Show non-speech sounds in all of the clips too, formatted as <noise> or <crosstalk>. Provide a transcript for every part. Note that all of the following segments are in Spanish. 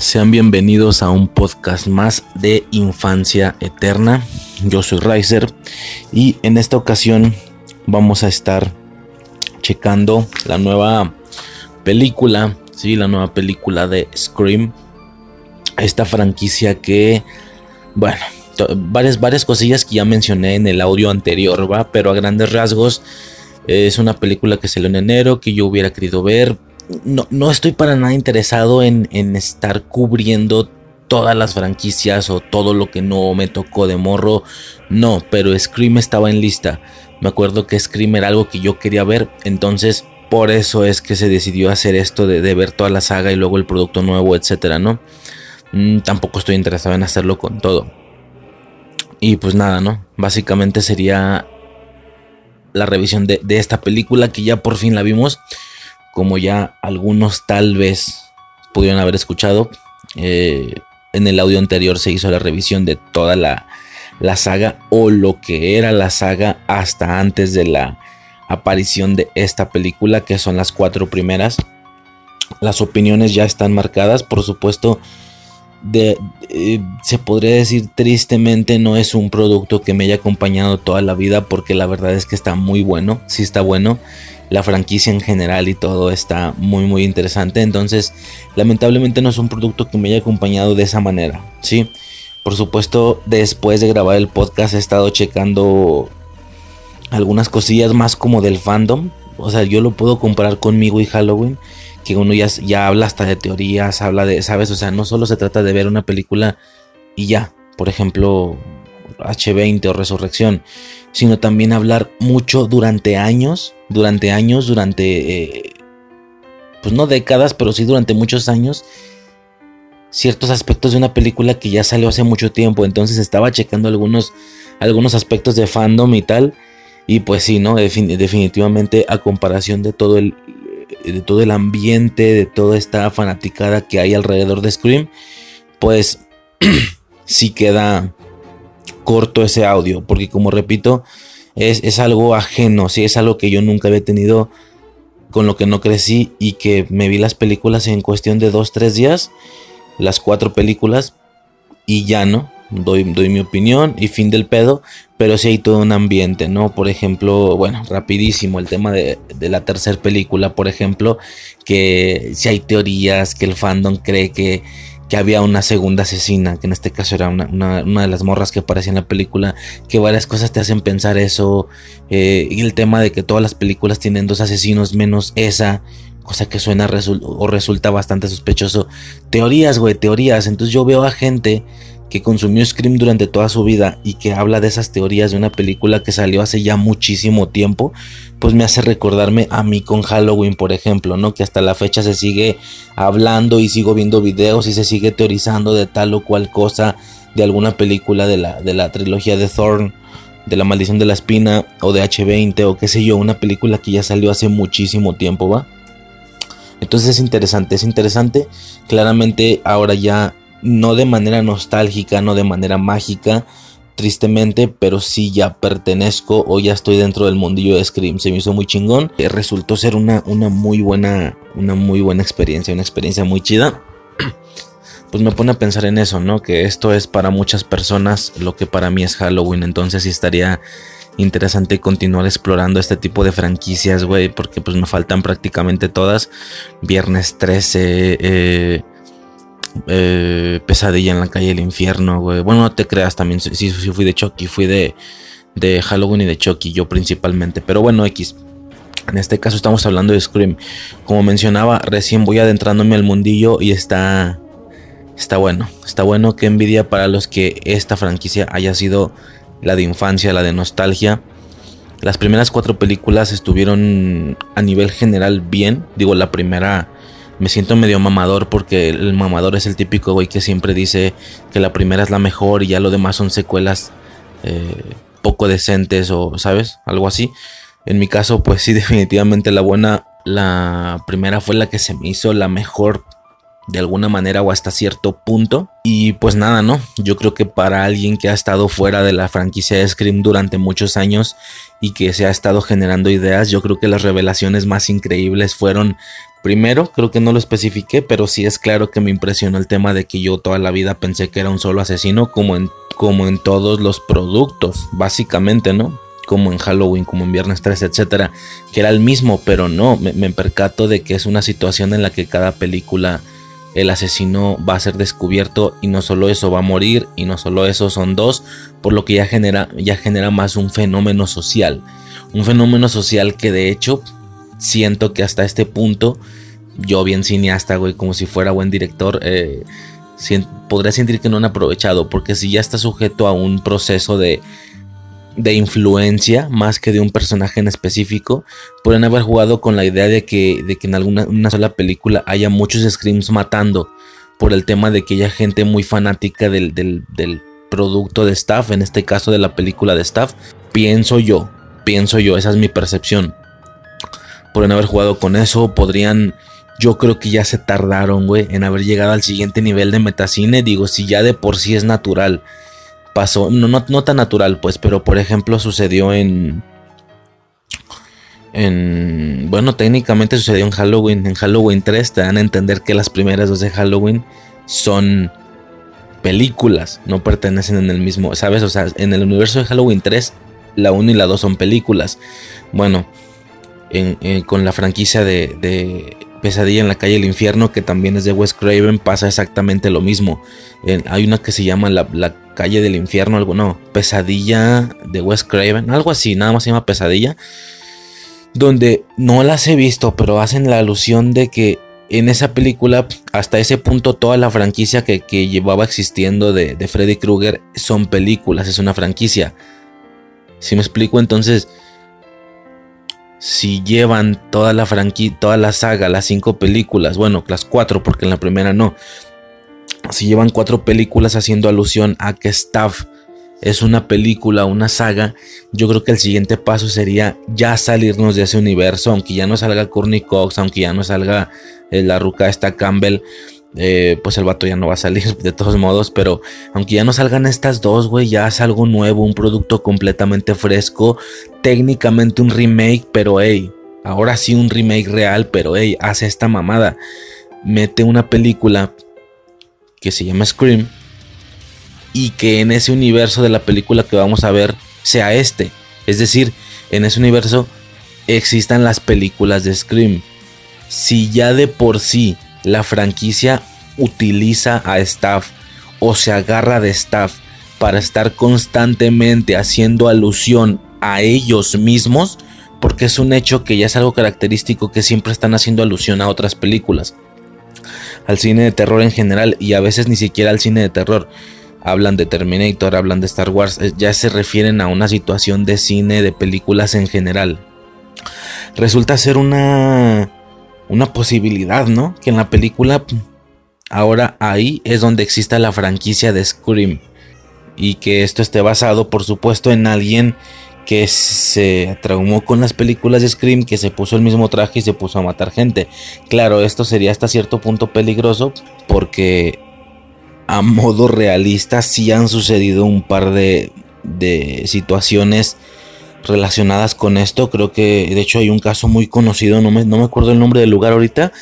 Sean bienvenidos a un podcast más de Infancia Eterna. Yo soy Riser y en esta ocasión vamos a estar checando la nueva película, sí, la nueva película de Scream. Esta franquicia que, bueno, varias, varias cosillas que ya mencioné en el audio anterior, va, pero a grandes rasgos es una película que salió en enero que yo hubiera querido ver. No, no estoy para nada interesado en, en estar cubriendo todas las franquicias o todo lo que no me tocó de morro. No, pero Scream estaba en lista. Me acuerdo que Scream era algo que yo quería ver. Entonces, por eso es que se decidió hacer esto de, ver toda la saga y luego el producto nuevo, etcétera, ¿no? Mm, tampoco estoy interesado en hacerlo con todo. Y pues nada, ¿no? Básicamente sería la revisión de, de esta película que ya por fin la vimos. Como ya algunos tal vez pudieron haber escuchado. eh, en el audio anterior se hizo la revisión de toda la, la saga o lo que era la saga hasta antes de la aparición de esta película, que son las cuatro primeras. Las opiniones ya están marcadas, por supuesto. De, eh, se podría decir tristemente no es un producto que me haya acompañado toda la vida porque la verdad es que está muy bueno, sí está bueno, la franquicia en general y todo está muy muy interesante, entonces lamentablemente no es un producto que me haya acompañado de esa manera, sí. Por supuesto, después de grabar el podcast he estado checando algunas cosillas más como del fandom, o sea, yo lo puedo comparar conmigo y Halloween que uno ya, ya habla hasta de teorías, habla de, ¿sabes? O sea, no solo se trata de ver una película y ya, por ejemplo, H20 o Resurrección, sino también hablar mucho durante años, durante años, durante, eh, pues no décadas, pero sí durante muchos años, ciertos aspectos de una película que ya salió hace mucho tiempo, entonces estaba checando algunos, algunos aspectos de fandom y tal, y pues sí, ¿no? Defin- definitivamente a comparación de todo el, de todo el ambiente, de toda esta fanaticada que hay alrededor de Scream, pues <clears throat> sí queda corto ese audio, porque como repito, es, es algo ajeno, sí, es algo que yo nunca había tenido, con lo que no crecí y que me vi las películas en cuestión de dos, tres días, las cuatro películas, y ya no, doy, doy mi opinión y fin del pedo, pero sí hay todo un ambiente, ¿no? Por ejemplo, bueno, rapidísimo, el tema de, de la tercera película, por ejemplo, que si hay teorías, que el fandom cree que, que había una segunda asesina, que en este caso era una, una- de las morras que aparecía en la película, que varias cosas te hacen pensar eso, eh, y el tema de que todas las películas tienen dos asesinos menos esa, cosa que suena o resulta bastante sospechoso. Teorías, güey, teorías, entonces yo veo a gente que consumió Scream durante toda su vida y que habla de esas teorías de una película que salió hace ya muchísimo tiempo, pues me hace recordarme a mí con Halloween, por ejemplo, ¿no? Que hasta la fecha se sigue hablando y sigo viendo videos y se sigue teorizando de tal o cual cosa de alguna película de la, de la trilogía de Thorn, de la maldición de la espina o de H20 o qué sé yo, una película que ya salió hace muchísimo tiempo, ¿va? Entonces es interesante, es interesante. Claramente ahora ya no de manera nostálgica, no de manera mágica, tristemente, pero sí ya pertenezco o ya estoy dentro del mundillo de Scream. Se me hizo muy chingón. Eh, resultó ser una, una muy buena, una muy buena experiencia, una experiencia muy chida. <clears throat> Pues me pone a pensar en eso, ¿no? Que esto es para muchas personas lo que para mí es Halloween. Entonces sí estaría interesante continuar explorando este tipo de franquicias, güey, porque pues me faltan prácticamente todas. Viernes 13, eh, eh, Pesadilla en la calle del infierno, güey. Bueno, no te creas también. Sí, fui de Chucky, fui de, de Halloween y de Chucky, yo principalmente. Pero bueno, X. En este caso estamos hablando de Scream. Como mencionaba, recién voy adentrándome al mundillo y está. Está bueno. Está bueno que envidia para los que esta franquicia haya sido la de infancia, la de nostalgia. Las primeras cuatro películas estuvieron a nivel general bien. Digo, la primera me siento medio mamador porque el mamador es el típico güey que siempre dice que la primera es la mejor y ya lo demás son secuelas eh, poco decentes o, ¿sabes? Algo así. En mi caso, pues sí, <laughs> definitivamente la buena, la primera fue la que se me hizo la mejor de alguna manera o hasta cierto punto. Y pues nada, ¿no? Yo creo que para alguien que ha estado fuera de la franquicia de Scream durante muchos años y que se ha estado generando ideas, yo creo que las revelaciones más increíbles fueron Primero, creo que no lo especifiqué, pero sí es claro que me impresionó el tema de que yo toda la vida pensé que era un solo asesino, como en, como en todos los productos, básicamente, ¿no? Como en Halloween, como en Viernes 3, etcétera, que era el mismo, pero no, me, me percato de que es una situación en la que cada película el asesino va a ser descubierto y no solo eso va a morir y no solo eso son dos, por lo que ya genera ya genera más un fenómeno social, un fenómeno social que de hecho siento que hasta este punto, yo bien cineasta, güey, como si fuera buen director, eh, podría sentir que no han aprovechado, porque si ya está sujeto a un proceso de, de influencia más que de un personaje en específico, pueden haber jugado con la idea de que, de que en alguna una sola película haya muchos screams matando por el tema de que haya gente muy fanática del, del, del producto de staff, en este caso de la película de staff, pienso yo, pienso yo, esa es mi percepción podrían haber jugado con eso, podrían, yo creo que ya se tardaron, güey, en haber llegado al siguiente nivel de metacine, digo, si ya de por sí es natural, pasó, no, no, no tan natural, pues, pero por ejemplo sucedió en... En, bueno, técnicamente sucedió en Halloween. En Halloween 3 te dan a entender que las primeras dos de Halloween son películas, no pertenecen en el mismo, ¿sabes? O sea, en el universo de Halloween 3, la 1 y la 2 son películas. Bueno, con la franquicia de, Pesadilla en la calle del infierno, que también es de Wes Craven, pasa exactamente lo mismo. hay una que se llama la, calle del infierno, algo, no, Pesadilla de Wes Craven, algo así, nada más se llama Pesadilla. Donde no las he visto, pero hacen la alusión de que en esa película, hasta ese punto, toda la franquicia que, llevaba existiendo de Freddy Krueger son películas, es una franquicia. Si me explico, entonces si llevan toda la franquicia, toda la saga, las cinco películas, bueno, las cuatro, porque en la primera no. Si llevan cuatro películas haciendo alusión a que Staff es una película, una saga, yo creo que el siguiente paso sería ya salirnos de ese universo, aunque ya no salga Courtney Cox, aunque ya no salga eh, la ruca esta Campbell eh, pues el vato ya no va a salir <laughs> de todos modos, pero aunque ya no salgan estas dos, güey, ya es algo nuevo, un producto completamente fresco, técnicamente un remake, pero hey, ahora sí un remake real, pero hey, hace esta mamada, mete una película que se llama Scream y que en ese universo de la película que vamos a ver sea este, es decir, en ese universo existan las películas de Scream. Si ya de por sí la franquicia utiliza a staff o se agarra de staff para estar constantemente haciendo alusión a ellos mismos, porque es un hecho que ya es algo característico que siempre están haciendo alusión a otras películas, al cine de terror en general y a veces ni siquiera al cine de terror. Hablan de Terminator, hablan de Star Wars, eh, ya se refieren a una situación de cine, de películas en general. Resulta ser una una posibilidad, ¿no? Que en la película ahora ahí es donde exista la franquicia de Scream y que esto esté basado, por supuesto, en alguien que se traumó con las películas de Scream, que se puso el mismo traje y se puso a matar gente. Claro, esto sería hasta cierto punto peligroso porque a modo realista sí han sucedido un par de, de situaciones relacionadas con esto. Creo que de hecho hay un caso muy conocido, no me, no me acuerdo el nombre del lugar ahorita,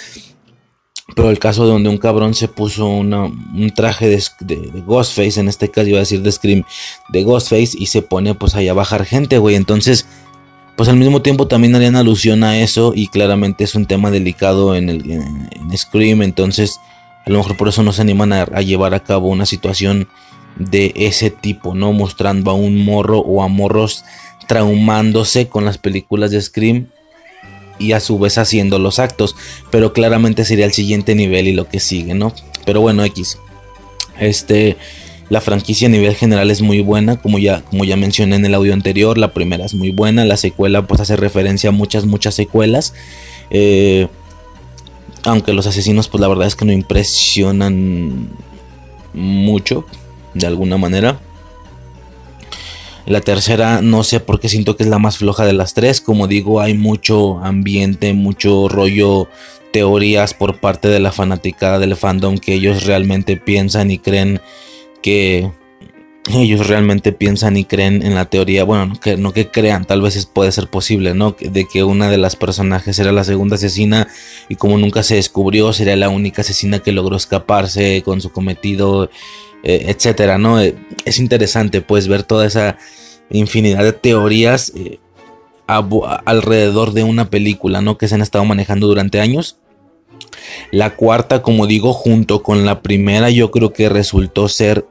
pero el caso donde un cabrón se puso un traje de, Ghostface, en este caso iba a decir de Scream, de Ghostface y se pone pues ahí a bajar gente, güey. Entonces, pues al mismo tiempo también harían alusión a eso y claramente es un tema delicado en, el, Scream, entonces A lo mejor por eso no se animan a, a llevar a cabo una situación de ese tipo, ¿no? Mostrando a un morro o a morros traumándose con las películas de Scream y a su vez haciendo los actos. Pero claramente sería el siguiente nivel y lo que sigue, ¿no? Pero bueno, X. Este. La franquicia a nivel general es muy buena, como ya, como ya mencioné en el audio anterior. La primera es muy buena, la secuela pues hace referencia a muchas, muchas secuelas. Eh, aunque los asesinos pues la verdad es que no impresionan mucho, de alguna manera. La tercera no sé por qué siento que es la más floja de las tres. Como digo, hay mucho ambiente, mucho rollo, teorías por parte de la fanaticada del fandom que ellos realmente piensan y creen que ellos realmente piensan y creen en la teoría, bueno, no que, no que crean, tal vez puede ser posible, ¿no? De que una de las personajes era la segunda asesina y como nunca se descubrió, sería la única asesina que logró escaparse con su cometido, eh, etcétera, ¿no? Eh, es interesante, pues, ver toda esa infinidad de teorías eh, alrededor de una película, ¿no? Que se han estado manejando durante años. La cuarta, como digo, junto con la primera, yo creo que resultó ser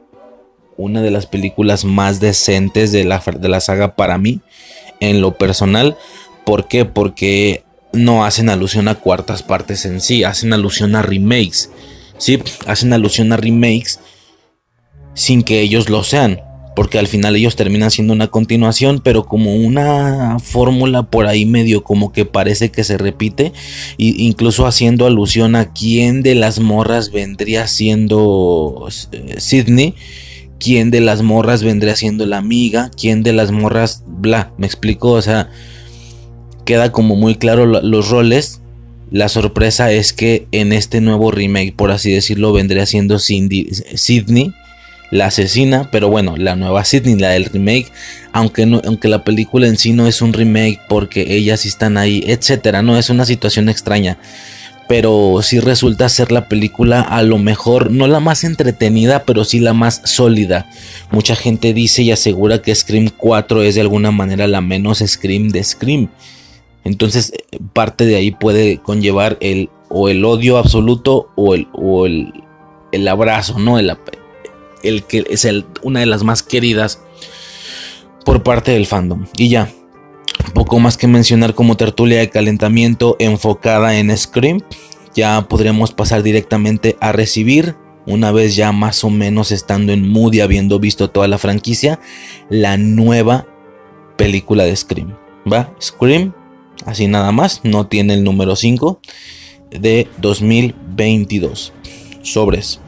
una de las películas más decentes de la, de la saga para mí, en lo personal. ¿Por qué? Porque no hacen alusión a cuartas partes en sí, hacen alusión a remakes. Sí, hacen alusión a remakes sin que ellos lo sean. Porque al final ellos terminan siendo una continuación, pero como una fórmula por ahí medio como que parece que se repite. E incluso haciendo alusión a quién de las morras vendría siendo eh, Sidney quién de las morras vendría siendo la amiga, quién de las morras, bla, me explico, o sea, queda como muy claro los roles. La sorpresa es que en este nuevo remake, por así decirlo, vendría siendo Cindy, Sidney, la asesina, pero bueno, la nueva Sidney, la del remake, aunque, aunque la película en sí no es un remake porque ellas están ahí, etcétera, no es una situación extraña pero sí resulta ser la película a lo mejor no la más entretenida, pero sí la más sólida. Mucha gente dice y asegura que Scream 4 es de alguna manera la menos Scream de Scream. Entonces parte de ahí puede conllevar el o el odio absoluto o el, o el, el abrazo, ¿no? El, el que es una de las más queridas por parte del fandom. Y ya, poco más que mencionar como tertulia de calentamiento enfocada en Scream. Ya podremos pasar directamente a recibir, una vez ya más o menos estando en mood y habiendo visto toda la franquicia, la nueva película de Scream. ¿Va? Scream, así nada más, no tiene el número 5 de 2022. Sobres.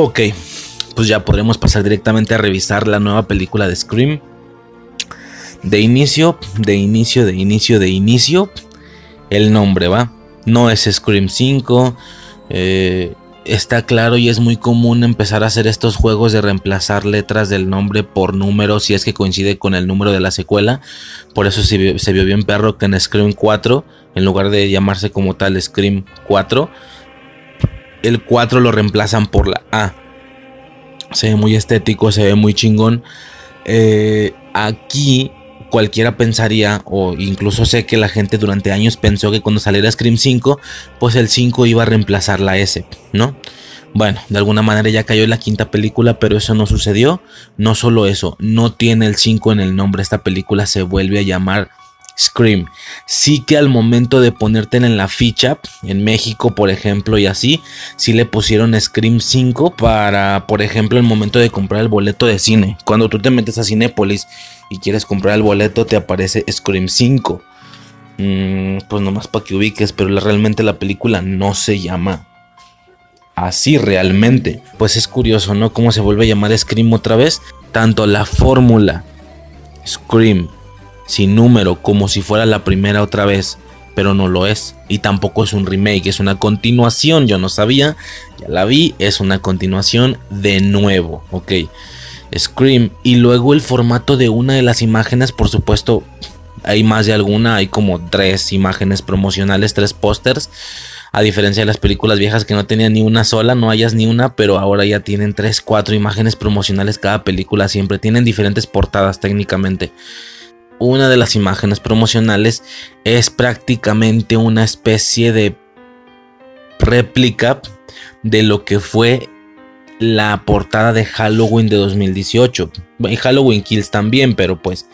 Ok, pues ya podremos pasar directamente a revisar la nueva película de Scream. De inicio, de inicio, de inicio, de inicio. El nombre va. no es Scream 5. Eh, está claro y es muy común empezar a hacer estos juegos de reemplazar letras del nombre por números si es que coincide con el número de la secuela. Por eso se vio, se vio bien perro que en Scream 4, en lugar de llamarse como tal Scream 4, el 4 lo reemplazan por la A. Se ve muy estético, se ve muy chingón. Eh, aquí cualquiera pensaría, o incluso sé que la gente durante años pensó que cuando saliera Scream 5, pues el 5 iba a reemplazar la S, ¿no? Bueno, de alguna manera ya cayó la quinta película, pero eso no sucedió. No solo eso, no tiene el 5 en el nombre. Esta película se vuelve a llamar Scream. Sí que al momento de ponértela en la ficha, en México por ejemplo y así, sí le pusieron Scream 5 para, por ejemplo, el momento de comprar el boleto de cine. Cuando tú te metes a Cinépolis y quieres comprar el boleto, te aparece Scream 5. Mm, pues nomás para que ubiques, pero realmente la película no se llama así realmente. Pues es curioso, ¿no? Cómo se vuelve a llamar Scream otra vez. Tanto la fórmula Scream sin número como si fuera la primera otra vez, pero no lo es. Y tampoco es un remake, es una continuación, yo no sabía, ya la vi, es una continuación de nuevo, ok. Scream y luego el formato de una de las imágenes, por supuesto, hay más de alguna, hay como tres imágenes promocionales, tres pósters. A diferencia de las películas viejas que no tenían ni una sola, no hayas ni una, pero ahora ya tienen tres, cuatro imágenes promocionales cada película, siempre tienen diferentes portadas técnicamente una de las imágenes promocionales es prácticamente una especie de réplica de lo que fue la portada de Halloween de 2018. Y Halloween Kills también, pero pues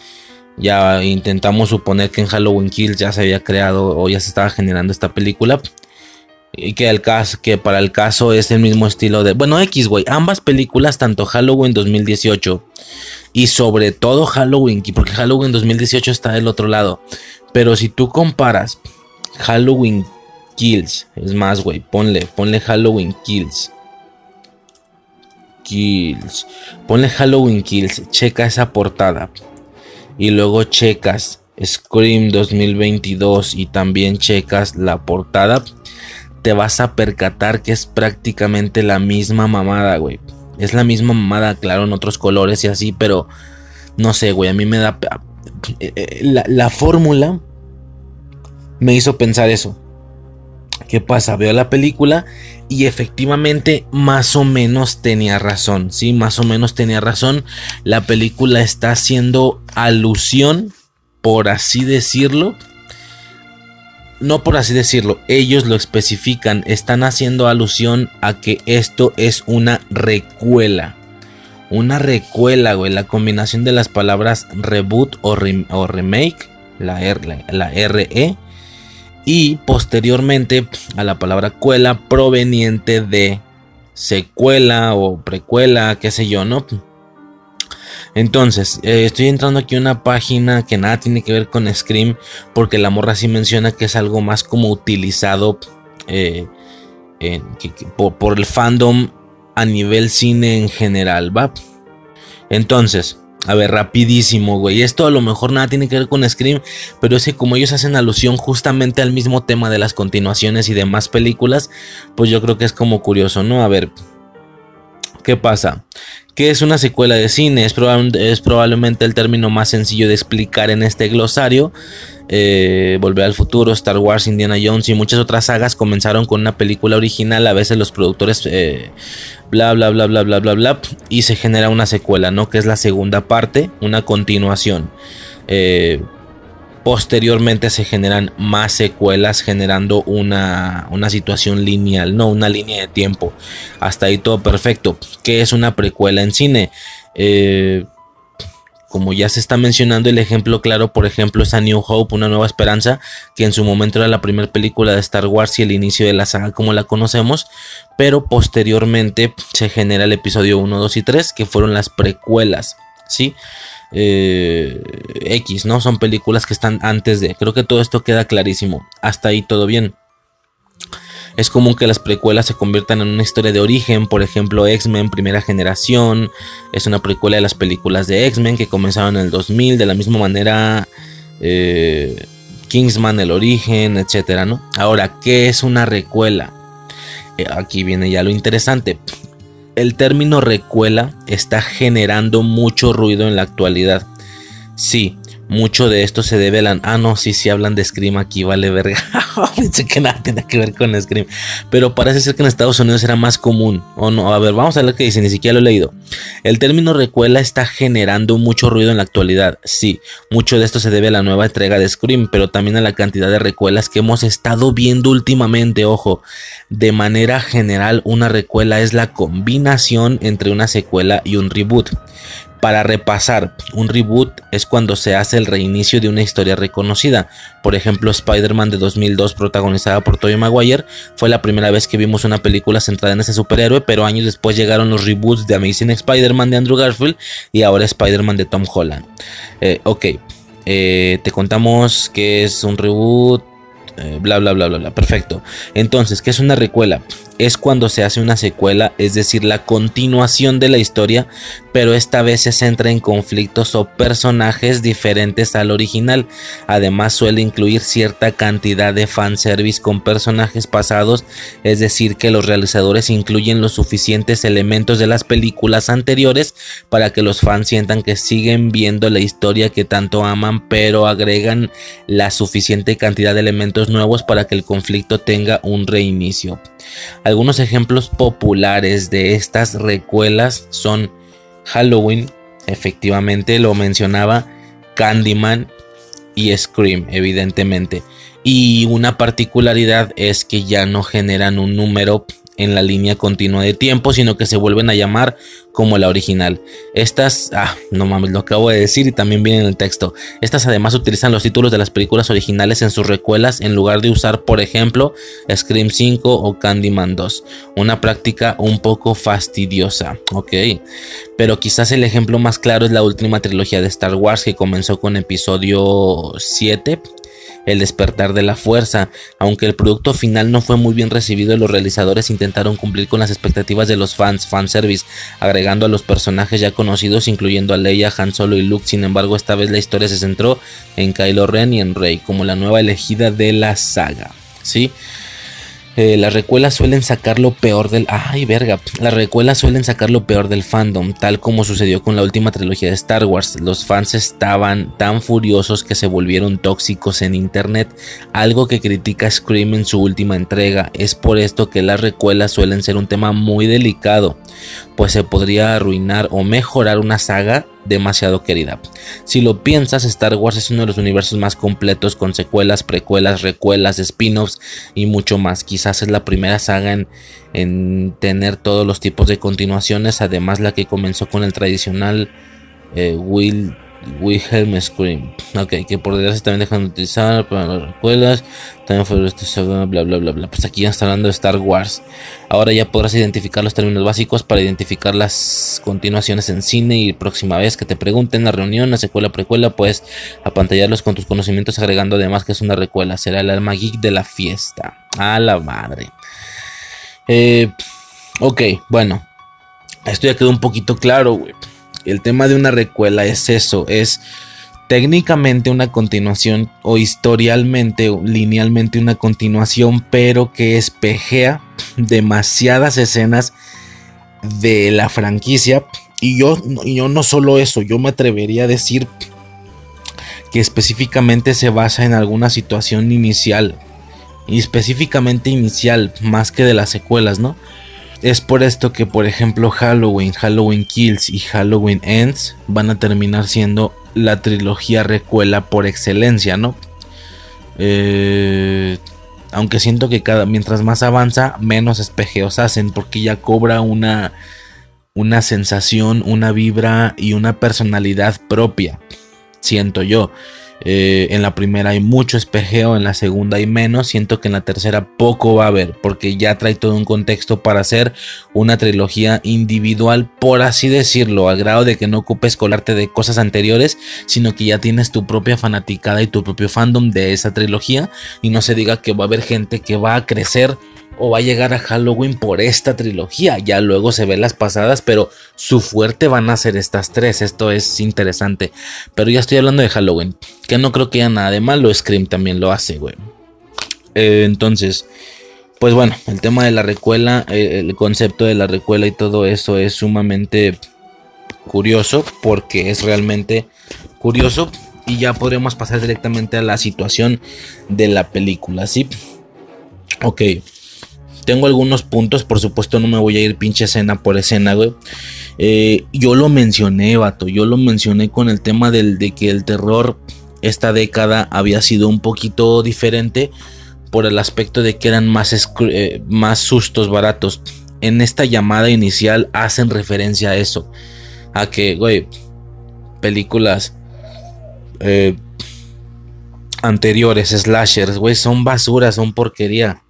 ya intentamos suponer que en Halloween Kills ya se había creado o ya se estaba generando esta película. Y que, el caso, que para el caso es el mismo estilo de... Bueno, X, güey. Ambas películas, tanto Halloween 2018 y sobre todo Halloween, porque Halloween 2018 está del otro lado. Pero si tú comparas Halloween Kills, es más, güey, ponle, ponle Halloween Kills. Kills. Ponle Halloween Kills, checa esa portada. Y luego checas Scream 2022 y también checas la portada. Te vas a percatar que es prácticamente la misma mamada, güey. Es la misma mamada, claro, en otros colores y así, pero no sé, güey, a mí me da... Eh, eh, la, la fórmula me hizo pensar eso. ¿Qué pasa? Veo la película y efectivamente más o menos tenía razón, ¿sí? Más o menos tenía razón. La película está haciendo alusión, por así decirlo, no por así decirlo, ellos lo especifican, están haciendo alusión a que esto es una recuela. Una recuela, güey, la combinación de las palabras reboot o, remake, la, R, la, RE, y posteriormente a la palabra cuela proveniente de secuela o precuela, qué sé yo, ¿no? Entonces, eh, estoy entrando aquí a una página que nada tiene que ver con Scream, porque la morra sí menciona que es algo más como utilizado eh, por, el fandom a nivel cine en general, ¿va? Entonces, a ver, rapidísimo, güey. Esto a lo mejor nada tiene que ver con Scream, pero es que como ellos hacen alusión justamente al mismo tema de las continuaciones y demás películas, pues yo creo que es como curioso, ¿no? A ver, ¿qué pasa? Que es una secuela de cine, es, probablemente el término más sencillo de explicar en este glosario. Eh, Volver al futuro, Star Wars, Indiana Jones y muchas otras sagas comenzaron con una película original, a veces los productores eh, bla bla bla bla bla bla bla y se genera una secuela, ¿no? Que es la segunda parte, una continuación. Eh, Posteriormente se generan más secuelas generando una, situación lineal, no una línea de tiempo. Hasta ahí todo perfecto. ¿Qué es una precuela en cine? Eh, como ya se está mencionando, el ejemplo claro, por ejemplo, es A New Hope, Una Nueva Esperanza, que en su momento era la primera película de Star Wars y el inicio de la saga como la conocemos, pero posteriormente se genera el episodio 1, 2 y 3, que fueron las precuelas, ¿sí? Eh, X, ¿no? Son películas que están antes de. Creo que todo esto queda clarísimo. Hasta ahí todo bien. Es común que las precuelas se conviertan en una historia de origen, por ejemplo X-Men Primera Generación, es una precuela de las películas de X-Men que comenzaron en el 2000, de la misma manera eh, Kingsman, El Origen, etcétera, ¿no? Ahora, ¿qué es una recuela? Eh, aquí viene ya lo interesante. El término recuela está generando mucho ruido en la actualidad. Sí, mucho de esto se debe a la... Ah, no, sí, sí hablan de Scream aquí, vale verga. <laughs> Pensé que nada tiene que ver con Scream. Pero parece ser que en Estados Unidos era más común. O no, a ver, vamos a ver qué dice, ni siquiera lo he leído. El término recuela está generando mucho ruido en la actualidad. Sí, mucho de esto se debe a la nueva entrega de Scream, pero también a la cantidad de recuelas que hemos estado viendo últimamente. Ojo, de manera general, una recuela es la combinación entre una secuela y un reboot. Para repasar, un reboot es cuando se hace el reinicio de una historia reconocida. Por ejemplo, Spider-Man de 2002, protagonizada por Tobey Maguire, fue la primera vez que vimos una película centrada en ese superhéroe, pero años después llegaron los reboots de Amazing Spider-Man de Andrew Garfield y ahora Spider-Man de Tom Holland. Eh, ok, eh, te contamos que es un reboot, eh, bla, bla, bla, bla, bla. Perfecto. Entonces, ¿qué es una recuela? Es cuando se hace una secuela, es decir, la continuación de la historia, pero esta vez se centra en conflictos o personajes diferentes al original. Además, suele incluir cierta cantidad de fanservice con personajes pasados, es decir, que los realizadores incluyen los suficientes elementos de las películas anteriores para que los fans sientan que siguen viendo la historia que tanto aman, pero agregan la suficiente cantidad de elementos nuevos para que el conflicto tenga un reinicio. Algunos ejemplos populares de estas recuelas son Halloween, efectivamente lo mencionaba, Candyman y Scream, evidentemente. Y una particularidad es que ya no generan un número en la línea continua de tiempo, sino que se vuelven a llamar como la original. Estas, ah, no mames, lo acabo de decir y también viene en el texto. Estas además utilizan los títulos de las películas originales en sus recuelas en lugar de usar, por ejemplo, Scream 5 o Candyman 2. Una práctica un poco fastidiosa, ok. Pero quizás el ejemplo más claro es la última trilogía de Star Wars que comenzó con episodio 7 el despertar de la fuerza. Aunque el producto final no fue muy bien recibido, los realizadores intentaron cumplir con las expectativas de los fans, fanservice, agregando a los personajes ya conocidos, incluyendo a Leia, Han Solo y Luke. Sin embargo, esta vez la historia se centró en Kylo Ren y en Rey, como la nueva elegida de la saga. ¿Sí? Eh, las recuelas suelen sacar lo peor del. ¡Ay, verga! Las recuelas suelen sacar lo peor del fandom, tal como sucedió con la última trilogía de Star Wars. Los fans estaban tan furiosos que se volvieron tóxicos en internet, algo que critica Scream en su última entrega. Es por esto que las recuelas suelen ser un tema muy delicado, pues se podría arruinar o mejorar una saga demasiado querida. Si lo piensas, Star Wars es uno de los universos más completos con secuelas, precuelas, recuelas, spin-offs y mucho más. Quizás es la primera saga en, en, tener todos los tipos de continuaciones, además la que comenzó con el tradicional eh, Will Wilhelm Scream. Ok, que por desgracia también dejan de utilizar para las recuelas. También fue este bla bla bla bla. Pues aquí ya está hablando de Star Wars. Ahora ya podrás identificar los términos básicos para identificar las continuaciones en cine. Y próxima vez que te pregunten la reunión, la secuela, precuela, puedes apantallarlos con tus conocimientos, agregando además que es una recuela. Será el alma geek de la fiesta. A la madre. Eh, ok, bueno. Esto ya quedó un poquito claro, güey. El tema de una recuela es eso, es técnicamente una continuación o historialmente linealmente una continuación, pero que espejea demasiadas escenas de la franquicia. Y yo, yo no solo eso, yo me atrevería a decir que específicamente se basa en alguna situación inicial. Y específicamente inicial, más que de las secuelas, ¿no? Es por esto que, por ejemplo, Halloween, Halloween Kills y Halloween Ends van a terminar siendo la trilogía recuela por excelencia, ¿no? Eh, aunque siento que cada mientras más avanza, menos espejeos hacen, porque ya cobra una, una sensación, una vibra y una personalidad propia. Siento yo. Eh, en la primera hay mucho espejeo, en la segunda hay menos. Siento que en la tercera poco va a haber, porque ya trae todo un contexto para hacer una trilogía individual, por así decirlo, al grado de que no ocupes colarte de cosas anteriores, sino que ya tienes tu propia fanaticada y tu propio fandom de esa trilogía. Y no se diga que va a haber gente que va a crecer o va a llegar a Halloween por esta trilogía. Ya luego se ven las pasadas, pero su fuerte van a ser estas tres. Esto es interesante. Pero ya estoy hablando de Halloween, que no creo que haya nada de malo. Scream también lo hace, güey. Eh, entonces, pues bueno, el tema de la recuela, eh, el concepto de la recuela y todo eso es sumamente curioso porque es realmente curioso y ya podremos pasar directamente a la situación de la película, ¿sí? Ok. Tengo algunos puntos, por supuesto no me voy a ir pinche escena por escena, güey. Eh, yo lo mencioné, vato, yo lo mencioné con el tema del, de que el terror esta década había sido un poquito diferente por el aspecto de que eran más, eh, más sustos baratos. En esta llamada inicial hacen referencia a eso. A que, güey, películas eh, anteriores, slashers, güey, son basura, son porquería.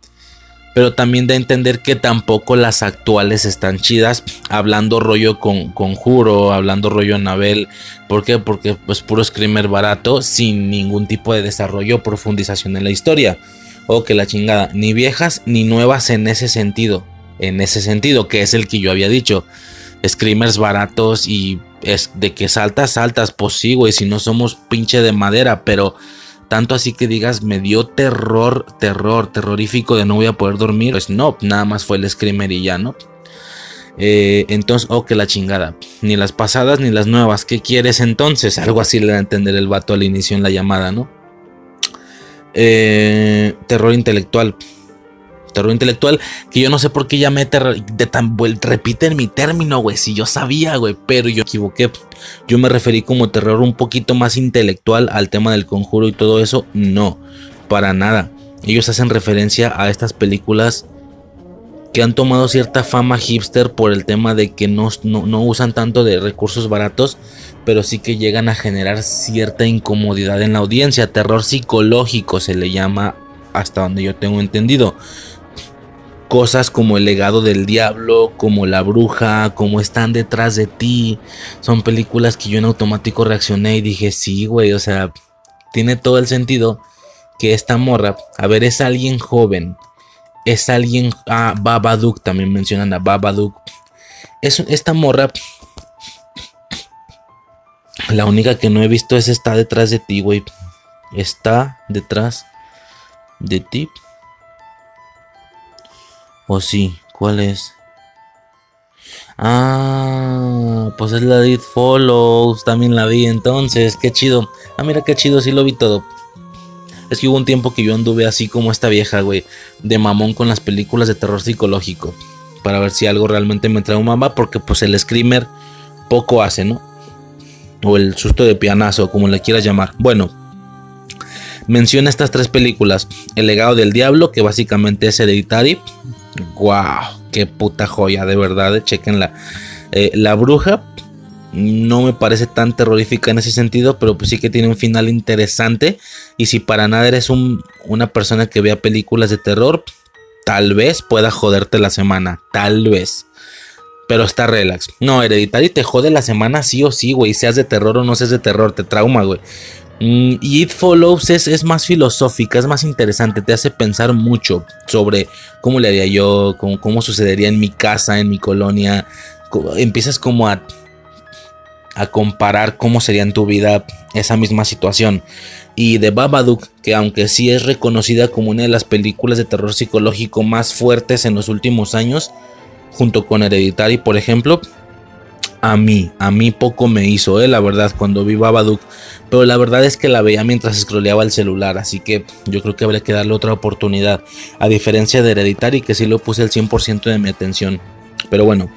Pero también da a entender que tampoco las actuales están chidas. Hablando rollo con Conjuro, hablando rollo Anabel. ¿Por qué? Porque pues puro screamer barato, sin ningún tipo de desarrollo o profundización en la historia. O que la chingada, ni viejas ni nuevas en ese sentido. En ese sentido, que es el que yo había dicho. Screamers baratos y es de que saltas, saltas, pues sí, güey, si no somos pinche de madera, pero tanto así que digas, me dio terror, terror, terrorífico de no voy a poder dormir, pues no, nada más fue el screamer y ya, ¿no? Eh, entonces, oh, que la chingada. Ni las pasadas ni las nuevas. ¿Qué quieres entonces? Algo así le da a entender el vato al inicio en la llamada, ¿no? Eh, terror intelectual terror intelectual, que yo no sé por qué llamé de tan repiten mi término, güey, si yo sabía, güey, pero yo equivoqué. Yo me referí como terror un poquito más intelectual al tema del conjuro y todo eso, no, para nada. Ellos hacen referencia a estas películas que han tomado cierta fama hipster por el tema de que no, no, no usan tanto de recursos baratos, pero sí que llegan a generar cierta incomodidad en la audiencia. Terror psicológico se le llama hasta donde yo tengo entendido cosas como El legado del diablo, como La bruja, como Están detrás de ti. Son películas que yo en automático reaccioné y dije, sí, güey, o sea, tiene todo el sentido que esta morra, a ver, es alguien joven, es alguien, ah, Babadook, también mencionan a Babadook. Es, esta morra, la única que no he visto es Está detrás de ti, güey. Está detrás de ti. ¿O sí? ¿Cuál es? Ah, pues es la de It Follows. También la vi entonces. Qué chido. Ah, mira qué chido, sí lo vi todo. Es que hubo un tiempo que yo anduve así como esta vieja, güey. De mamón con las películas de terror psicológico. Para ver si algo realmente me traumaba. Porque pues el screamer poco hace, ¿no? O el susto de pianazo, como le quieras llamar. Bueno. Menciona estas tres películas. El legado del diablo, que básicamente es Hereditary Wow, qué puta joya, de verdad, chequenla. Eh, la bruja no me parece tan terrorífica en ese sentido, pero pues sí que tiene un final interesante. Y si para nada eres una persona que vea películas de terror, tal vez pueda joderte la semana, tal vez. Pero está relax. No, Hereditary te jode la semana sí o sí, güey. Seas de terror o no seas de terror, te trauma, güey. Mm, y It Follows es, más filosófica, es más interesante, te hace pensar mucho sobre cómo le haría yo, cómo, sucedería en mi casa, en mi colonia. Empiezas como a, a comparar cómo sería en tu vida esa misma situación. Y de Babadook, que aunque sí es reconocida como una de las películas de terror psicológico más fuertes en los últimos años, junto con Hereditary, por ejemplo, a mí, a mí poco me hizo, eh, la verdad, cuando vi Babadook. Pero la verdad es que la veía mientras scrolleaba el celular, así que yo creo que habría que darle otra oportunidad. A diferencia de Hereditary, que sí lo puse el 100% de mi atención. Pero bueno,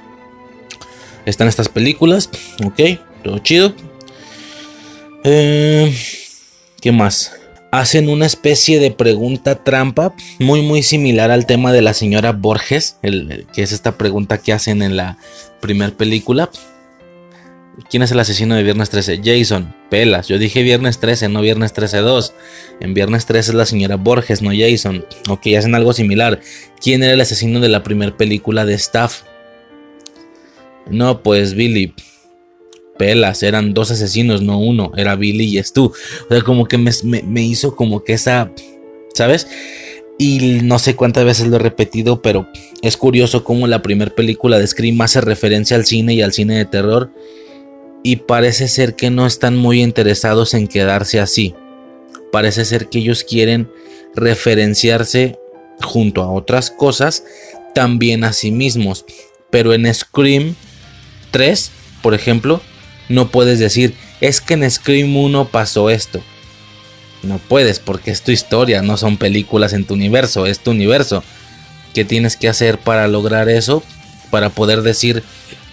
están estas películas, ok, todo chido. Eh, ¿Qué más? Hacen una especie de pregunta trampa muy muy similar al tema de la señora Borges, que es esta pregunta que hacen en la primera película. ¿Quién es el asesino de Viernes 13? Jason, pelas. Yo dije Viernes 13, no Viernes 13 2. En Viernes 13 es la señora Borges, no Jason. Ok, hacen algo similar. ¿Quién era el asesino de la primera película de Staff? No, pues Billy. Pelas, eran dos asesinos, no uno. Era Billy y Stu. O sea, como que me, me hizo como que esa. ¿Sabes? Y no sé cuántas veces lo he repetido, pero es curioso cómo la primera película de Scream hace referencia al cine y al cine de terror. Y parece ser que no están muy interesados en quedarse así. Parece ser que ellos quieren referenciarse junto a otras cosas también a sí mismos. Pero en Scream 3, por ejemplo, no puedes decir, es que en Scream 1 pasó esto. No puedes porque es tu historia, no son películas en tu universo, es tu universo. ¿Qué tienes que hacer para lograr eso? Para poder decir,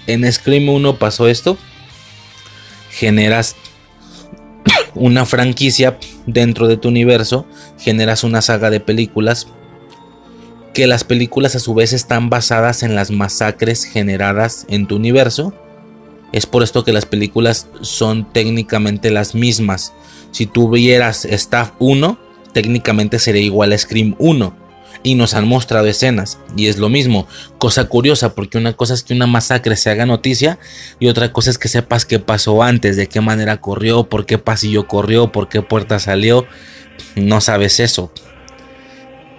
en Scream 1 pasó esto. Generas una franquicia dentro de tu universo, generas una saga de películas que las películas a su vez están basadas en las masacres generadas en tu universo. Es por esto que las películas son técnicamente las mismas. Si tú vieras Staff 1, técnicamente sería igual a Scream 1. Y nos han mostrado escenas. Y es lo mismo. Cosa curiosa, porque una cosa es que una masacre se haga noticia. Y otra cosa es que sepas qué pasó antes, de qué manera corrió, por qué pasillo corrió, por qué puerta salió. No sabes eso.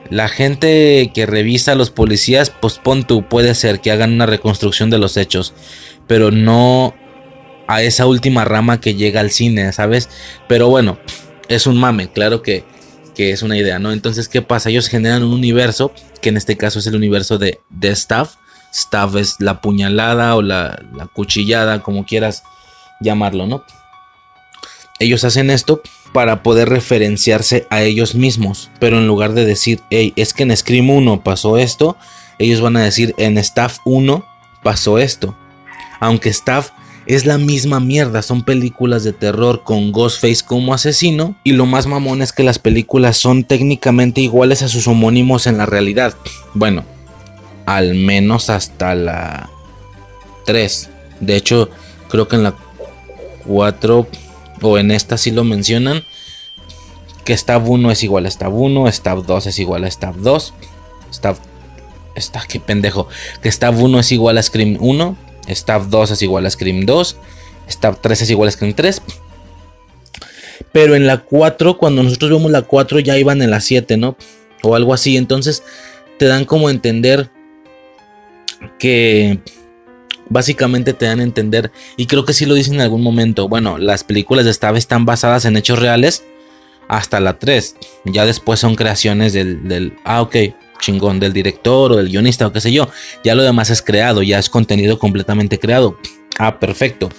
La gente que revisa a los policías, pues pon tú, puede ser que hagan una reconstrucción de los hechos. Pero no a esa última rama que llega al cine, ¿sabes? Pero bueno, es un mame, claro que, que es una idea, ¿no? Entonces, ¿qué pasa? Ellos generan un universo, que en este caso es el universo de, de Staff. Staff es la puñalada o la, la cuchillada, como quieras llamarlo, ¿no? Ellos hacen esto para poder referenciarse a ellos mismos, pero en lugar de decir, hey, es que en Scream 1 pasó esto, ellos van a decir, en Staff 1 pasó esto. Aunque Staff es la misma mierda. Son películas de terror con Ghostface como asesino. Y lo más mamón es que las películas son técnicamente iguales a sus homónimos en la realidad. Bueno, al menos hasta la 3. De hecho, creo que en la 4 o en esta sí lo mencionan. Que Stab 1 es igual a Stab 1, Stab 2 es igual a Stab 2, Stab... Está, qué pendejo. Que Stab 1 es igual a Scream 1, Stab 2 es igual a Scream 2. Stab 3 es igual a Scream 3. Pero en la 4, cuando nosotros vemos la 4, ya iban en la 7, ¿no? O algo así. Entonces te dan como entender que básicamente te dan a entender, y creo que sí lo dicen en algún momento, bueno, las películas de Stab están basadas en hechos reales hasta la 3. Ya después son creaciones del, del ah, ok, chingón del director o del guionista o qué sé yo. Ya lo demás es creado, ya es contenido completamente creado. Ah, perfecto.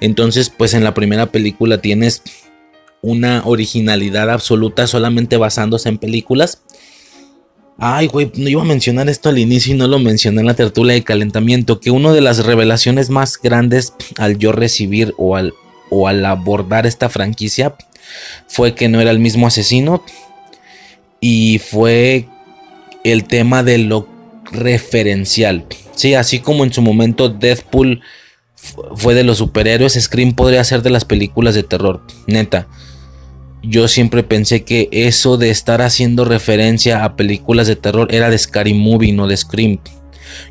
Entonces, pues en la primera película tienes una originalidad absoluta solamente basándose en películas. Ay, güey, no iba a mencionar esto al inicio y no lo mencioné en la tertulia de calentamiento, que una de las revelaciones más grandes al yo recibir o al, o al abordar esta franquicia fue que no era el mismo asesino y fue el tema de lo referencial. Sí, así como en su momento Deadpool fue de los superhéroes, Scream podría ser de las películas de terror. Neta. Yo siempre pensé que eso de estar haciendo referencia a películas de terror era de Scary Movie, no de Scream.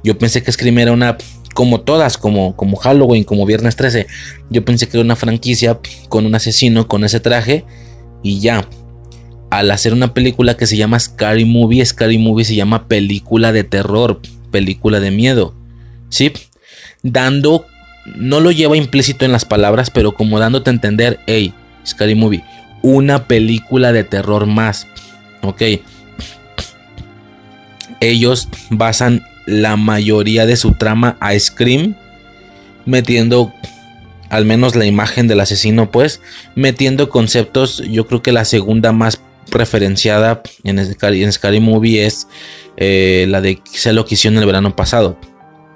Yo pensé que Scream era una, como todas, como, como Halloween, como Viernes 13. Yo pensé que era una franquicia con un asesino, con ese traje y ya al hacer una película que se llama Scary Movie, Scary Movie se llama película de terror, película de miedo. ¿Sí? Dando, no lo lleva implícito en las palabras, pero como dándote a entender, hey, Scary Movie, una película de terror más. Ok. Ellos basan la mayoría de su trama a Scream, metiendo al menos la imagen del asesino, pues, metiendo conceptos, yo creo que la segunda más referenciada en Scary, Movie es eh, la de Se lo que hicieron el verano pasado.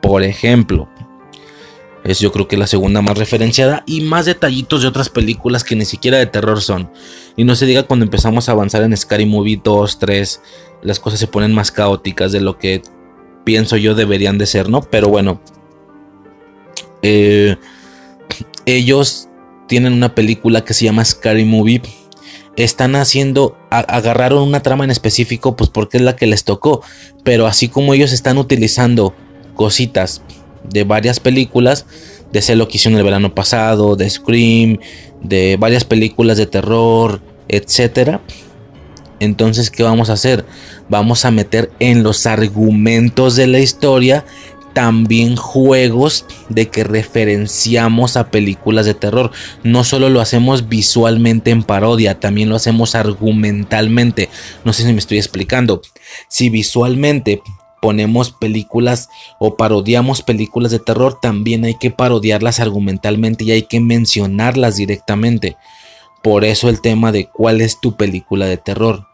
Por ejemplo. Es yo creo que la segunda más referenciada y más detallitos de otras películas que ni siquiera de terror son. Y no se diga cuando empezamos a avanzar en Scary Movie 2, 3, las cosas se ponen más caóticas de lo que pienso yo deberían de ser, ¿no? Pero bueno. Eh, ellos tienen una película que se llama Scary Movie están haciendo, agarraron una trama en específico, pues porque es la que les tocó. Pero así como ellos están utilizando cositas de varias películas, de ser lo que hicieron el verano pasado, de Scream, de varias películas de terror, etcétera. Entonces, ¿qué vamos a hacer? Vamos a meter en los argumentos de la historia también juegos de que referenciamos a películas de terror. No solo lo hacemos visualmente en parodia, también lo hacemos argumentalmente. No sé si me estoy explicando. Si visualmente ponemos películas o parodiamos películas de terror, también hay que parodiarlas argumentalmente y hay que mencionarlas directamente. Por eso el tema de cuál es tu película de terror.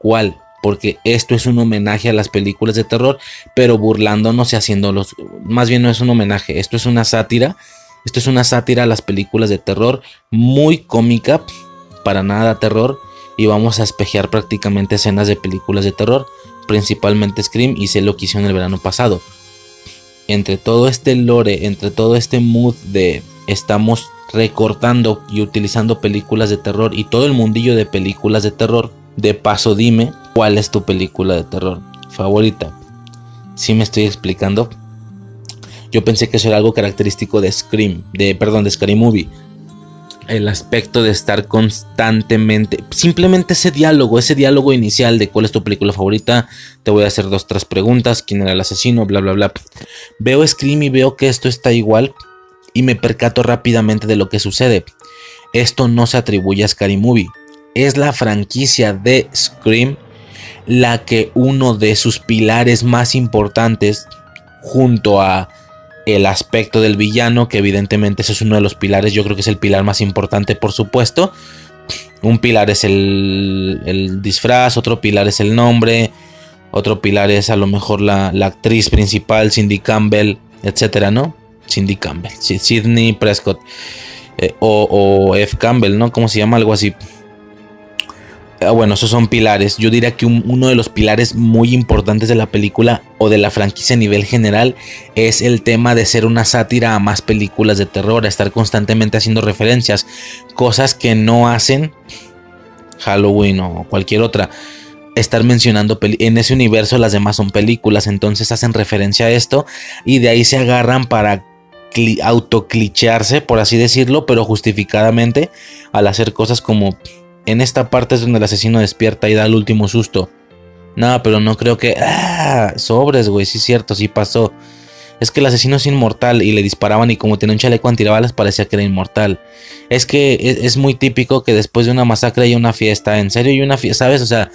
¿Cuál? Porque esto es un homenaje a las películas de terror, pero burlándonos y haciéndolos. Más bien no es un homenaje, esto es una sátira. Esto es una sátira a las películas de terror, muy cómica, para nada terror. Y vamos a espejear prácticamente escenas de películas de terror principalmente Scream, y sé lo que hicieron el verano pasado. Entre todo este lore, entre todo este mood de estamos recortando y utilizando películas de terror y todo el mundillo de películas de terror, de paso dime cuál es tu película de terror favorita. Si me estoy explicando. Yo pensé que eso era algo característico de Scream, de perdón, de Scary Movie el aspecto de estar constantemente, simplemente ese diálogo, ese diálogo inicial de cuál es tu película favorita, te voy a hacer dos, tres preguntas, quién era el asesino, bla, bla, bla. Veo Scream y veo que esto está igual y me percato rápidamente de lo que sucede. Esto no se atribuye a Scary Movie, es la franquicia de Scream la que uno de sus pilares más importantes junto a el aspecto del villano, que evidentemente ese es uno de los pilares, yo creo que es el pilar más importante, por supuesto. Un pilar es el, disfraz, otro pilar es el nombre, otro pilar es a lo mejor la, actriz principal, Cindy Campbell, etcétera, ¿no? Cindy Campbell, Sidney Prescott, eh, o, o F. Campbell, ¿no? ¿Cómo se llama? Algo así. Ah, bueno, esos son pilares. Yo diría que uno de los pilares muy importantes de la película o de la franquicia a nivel general es el tema de ser una sátira a más películas de terror, a estar constantemente haciendo referencias, cosas que no hacen Halloween o cualquier otra. Estar mencionando en ese universo las demás son películas, entonces hacen referencia a esto y de ahí se agarran para autoclicharse, por así decirlo, pero justificadamente al hacer cosas como en esta parte es donde el asesino despierta y da el último susto. No, pero no creo que... Ah, sobres, güey, sí es cierto, sí pasó. Es que el asesino es inmortal y le disparaban y como tenía un chaleco antibalas parecía que era inmortal. Es que es, muy típico que después de una masacre haya una fiesta. En serio, hay una fiesta, ¿sabes? O sea,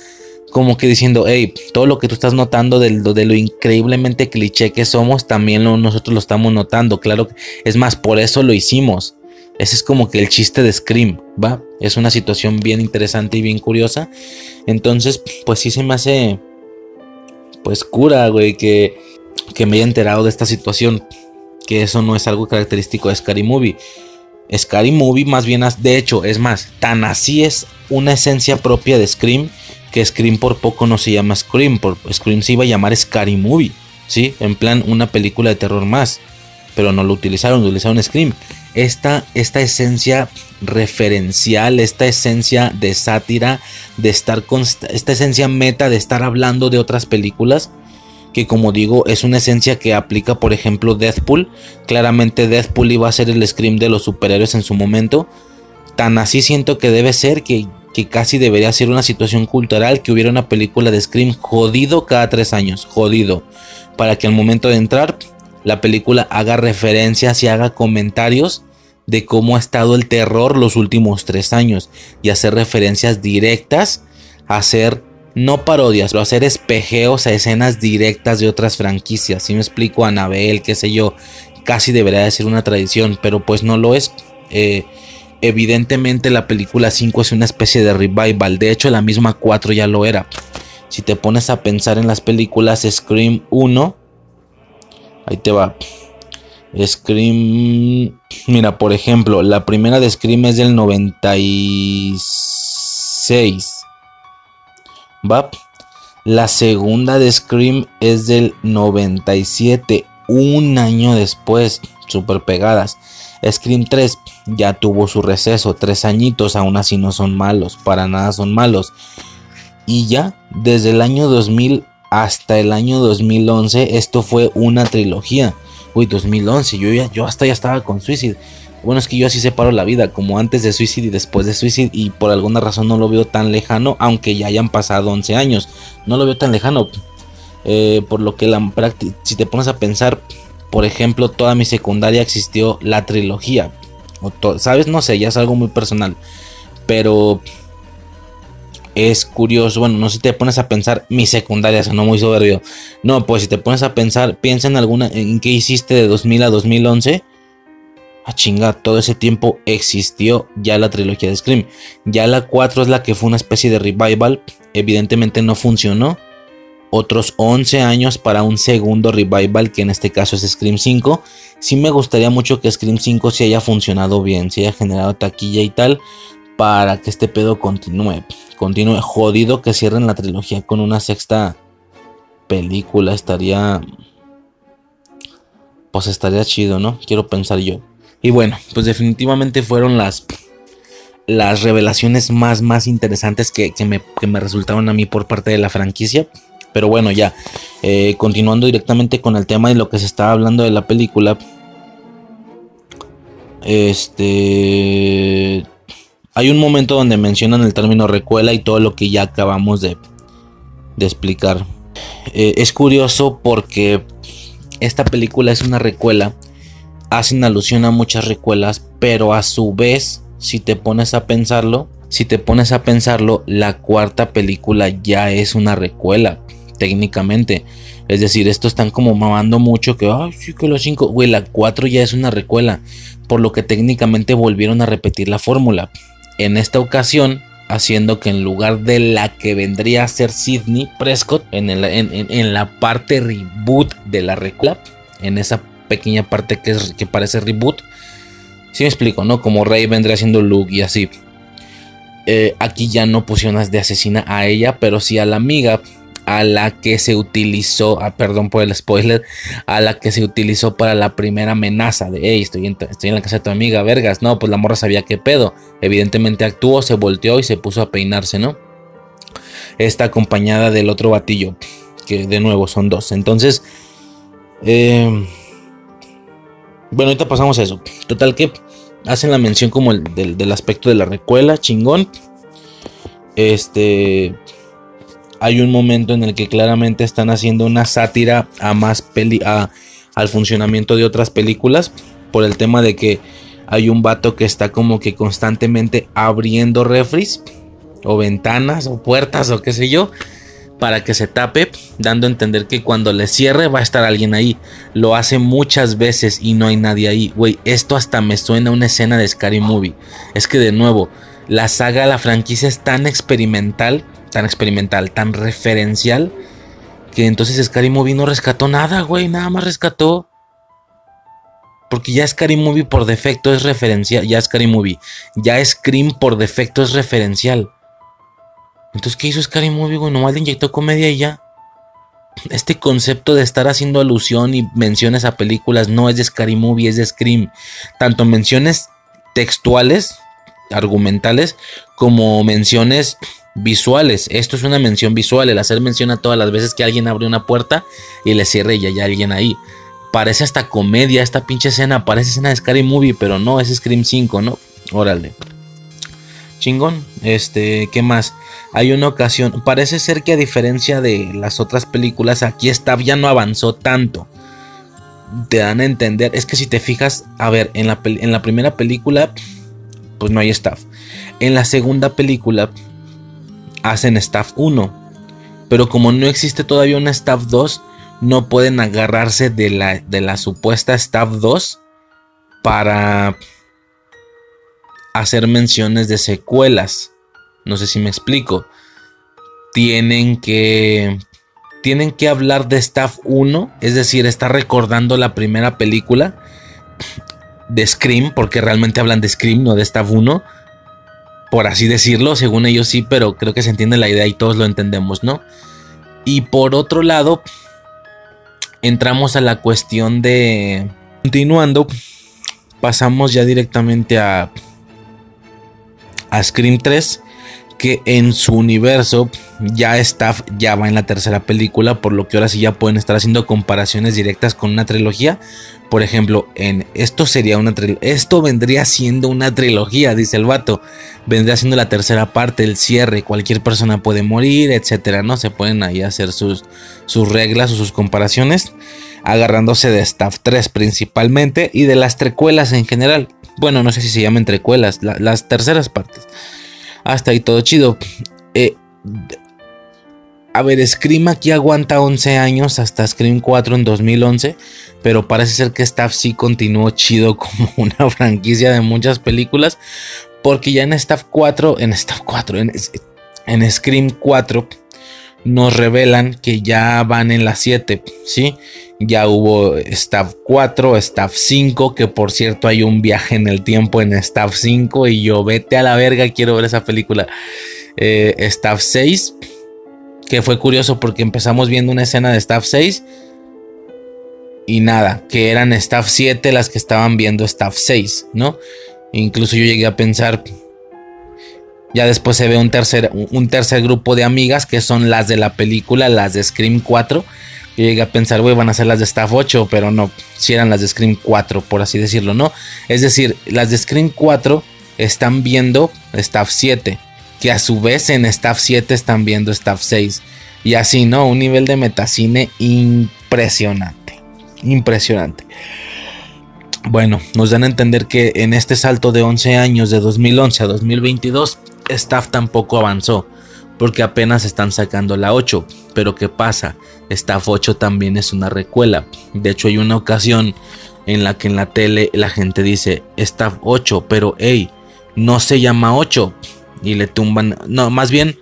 como que diciendo, hey, todo lo que tú estás notando de, de lo increíblemente cliché que somos, también nosotros lo estamos notando. Claro, es más, por eso lo hicimos. Ese es como que el chiste de Scream, ¿va? Es una situación bien interesante y bien curiosa. Entonces, pues sí se me hace, pues cura, güey, que, que me haya enterado de esta situación. Que eso no es algo característico de Scary Movie. Scary Movie más bien, de hecho, es más, tan así es una esencia propia de Scream que Scream por poco no se llama Scream, por Scream se iba a llamar Scary Movie, ¿sí? En plan una película de terror más, pero no lo utilizaron, utilizaron Scream esta, esta esencia referencial, esta esencia de sátira, de estar con esta esencia meta de estar hablando de otras películas, que como digo es una esencia que aplica por ejemplo Deathpool, claramente Deathpool iba a ser el scream de los superhéroes en su momento, tan así siento que debe ser que, que casi debería ser una situación cultural que hubiera una película de Scream jodido cada tres años, jodido, para que al momento de entrar la película haga referencias y haga comentarios de cómo ha estado el terror los últimos tres años y hacer referencias directas, hacer no parodias, pero hacer espejeos a escenas directas de otras franquicias. Si me explico, Anabel, qué sé yo, casi debería de ser una tradición, pero pues no lo es. Eh, evidentemente la película 5 es una especie de revival, de hecho la misma 4 ya lo era. Si te pones a pensar en las películas Scream 1, Ahí te va. Scream. Mira, por ejemplo, la primera de Scream es del 96. Va. La segunda de Scream es del 97. Un año después. Super pegadas. Scream 3 ya tuvo su receso. Tres añitos. Aún así no son malos. Para nada son malos. Y ya desde el año 2000 hasta el año 2011 esto fue una trilogía. Uy, 2011, yo, ya, yo hasta ya estaba con Suicide. Bueno, es que yo así separo la vida, como antes de Suicide y después de Suicide, y por alguna razón no lo veo tan lejano, aunque ya hayan pasado 11 años. No lo veo tan lejano. Eh, por lo que la si te pones a pensar, por ejemplo, toda mi secundaria existió la trilogía. ¿Sabes? No sé, ya es algo muy personal. Pero es curioso, bueno, no si te pones a pensar mi secundaria, o no muy soberbio. No, pues si te pones a pensar, piensa en alguna, en qué hiciste de 2000 a 2011. A chinga, todo ese tiempo existió ya la trilogía de Scream. Ya la 4 es la que fue una especie de revival. Evidentemente no funcionó. Otros 11 años para un segundo revival, que en este caso es Scream 5. Sí me gustaría mucho que Scream 5 se haya funcionado bien, se haya generado taquilla y tal para que este pedo continúe. Continúe jodido que cierren la trilogía con una sexta película. Estaría. Pues estaría chido, ¿no? Quiero pensar yo. Y bueno, pues definitivamente fueron las. Las revelaciones más, más interesantes que, me, que me resultaron a mí por parte de la franquicia. Pero bueno, ya. Eh, continuando directamente con el tema de lo que se estaba hablando de la película. Este hay un momento donde mencionan el término recuela y todo lo que ya acabamos de, explicar. Eh, es curioso porque esta película es una recuela. Hacen alusión a muchas recuelas, pero a su vez, si te pones a pensarlo, si te pones a pensarlo, la cuarta película ya es una recuela, técnicamente. Es decir, esto están como mamando mucho que, ay, sí que los cinco, güey, la cuatro ya es una recuela, por lo que técnicamente volvieron a repetir la fórmula en esta ocasión haciendo que en lugar de la que vendría a ser Sidney Prescott en, en, la parte reboot de la reclap, en esa pequeña parte que, es, que parece reboot, si me explico, ¿no? Como Rey vendría siendo Luke y así. Eh, aquí ya no pusieron de asesina a ella, pero sí a la amiga a la que se utilizó, ah, perdón por el spoiler, a la que se utilizó para la primera amenaza de, hey, estoy en, la casa de tu amiga, vergas, no, pues la morra sabía qué pedo, evidentemente actuó, se volteó y se puso a peinarse, ¿no? Está acompañada del otro batillo, que de nuevo son dos, entonces, eh, bueno, ahorita pasamos a eso, total que hacen la mención como el, del, del aspecto de la recuela, chingón, este hay un momento en el que claramente están haciendo una sátira a más peli al funcionamiento de otras películas por el tema de que hay un vato que está como que constantemente abriendo refris o ventanas o puertas o qué sé yo para que se tape, dando a entender que cuando le cierre va a estar alguien ahí. Lo hace muchas veces y no hay nadie ahí. Güey, esto hasta me suena a una escena de Scary Movie. Es que de nuevo, la saga, la franquicia es tan experimental tan experimental, tan referencial, que entonces Scary Movie no rescató nada, güey, nada más rescató. Porque ya Scary Movie por defecto es referencial, ya Scary Movie, ya Scream por defecto es referencial. Entonces, ¿qué hizo Scary Movie, güey? Nomás le inyectó comedia y ya. Este concepto de estar haciendo alusión y menciones a películas no es de Scary Movie, es de Scream. Tanto menciones textuales, argumentales, como menciones visuales. Esto es una mención visual. El hacer mención a todas las veces que alguien abre una puerta y le cierre y hay alguien ahí. Parece hasta comedia esta pinche escena. Parece escena de Scary Movie, pero no, es Scream 5, ¿no? Órale. Chingón. Este, ¿qué más? Hay una ocasión. Parece ser que a diferencia de las otras películas, aquí Staff ya no avanzó tanto. Te dan a entender. Es que si te fijas, a ver, en la, en la primera película, pues no hay staff. En la segunda película, hacen Staff 1. Pero como no existe todavía una Staff 2, no pueden agarrarse de la, de la supuesta Staff 2 para hacer menciones de secuelas. No sé si me explico. Tienen que tienen que hablar de Staff 1, es decir, está recordando la primera película de Scream, porque realmente hablan de Scream, no de Staff 1, por así decirlo, según ellos sí, pero creo que se entiende la idea y todos lo entendemos, ¿no? Y por otro lado, entramos a la cuestión de... Continuando, pasamos ya directamente a... A Scream 3, que en su universo ya Staff ya va en la tercera película, por lo que ahora sí ya pueden estar haciendo comparaciones directas con una trilogía. Por ejemplo, en esto sería una esto vendría siendo una trilogía, dice el vato. Vendría siendo la tercera parte, el cierre, cualquier persona puede morir, etcétera, ¿no? Se pueden ahí hacer sus, sus reglas o sus comparaciones, agarrándose de Staff 3 principalmente y de las trecuelas en general. Bueno, no sé si se llaman trecuelas, las terceras partes. Hasta ahí todo chido. Eh, a ver, Scream aquí aguanta 11 años hasta Scream 4 en 2011, pero parece ser que Staff sí continuó chido <laughs> como una franquicia de muchas películas, porque ya en Staff 4, en Staff 4, en, en Scream 4 nos revelan que ya van en la 7, ¿sí? Ya hubo Staff 4, Staff 5, que por cierto hay un viaje en el tiempo en Staff 5 y yo vete a la verga, quiero ver esa película. Eh, Staff 6, que fue curioso porque empezamos viendo una escena de Staff 6 y nada, que eran Staff 7 las que estaban viendo Staff 6, ¿no? Incluso yo llegué a pensar, ya después se ve un tercer, un tercer grupo de amigas que son las de la película, las de Scream 4. Yo llegué a pensar, güey, van a ser las de Staff 8, pero no, si eran las de Scream 4, por así decirlo, ¿no? Es decir, las de Scream 4 están viendo Staff 7, que a su vez en Staff 7 están viendo Staff 6. Y así, ¿no? Un nivel de metacine impresionante. Impresionante. Bueno, nos dan a entender que en este salto de 11 años, de 2011 a 2022, Staff tampoco avanzó, porque apenas están sacando la 8. Pero ¿qué pasa? Staff 8 también es una recuela. De hecho, hay una ocasión en la que en la tele la gente dice Staff 8, pero hey, no se llama 8. Y le tumban. No, más bien.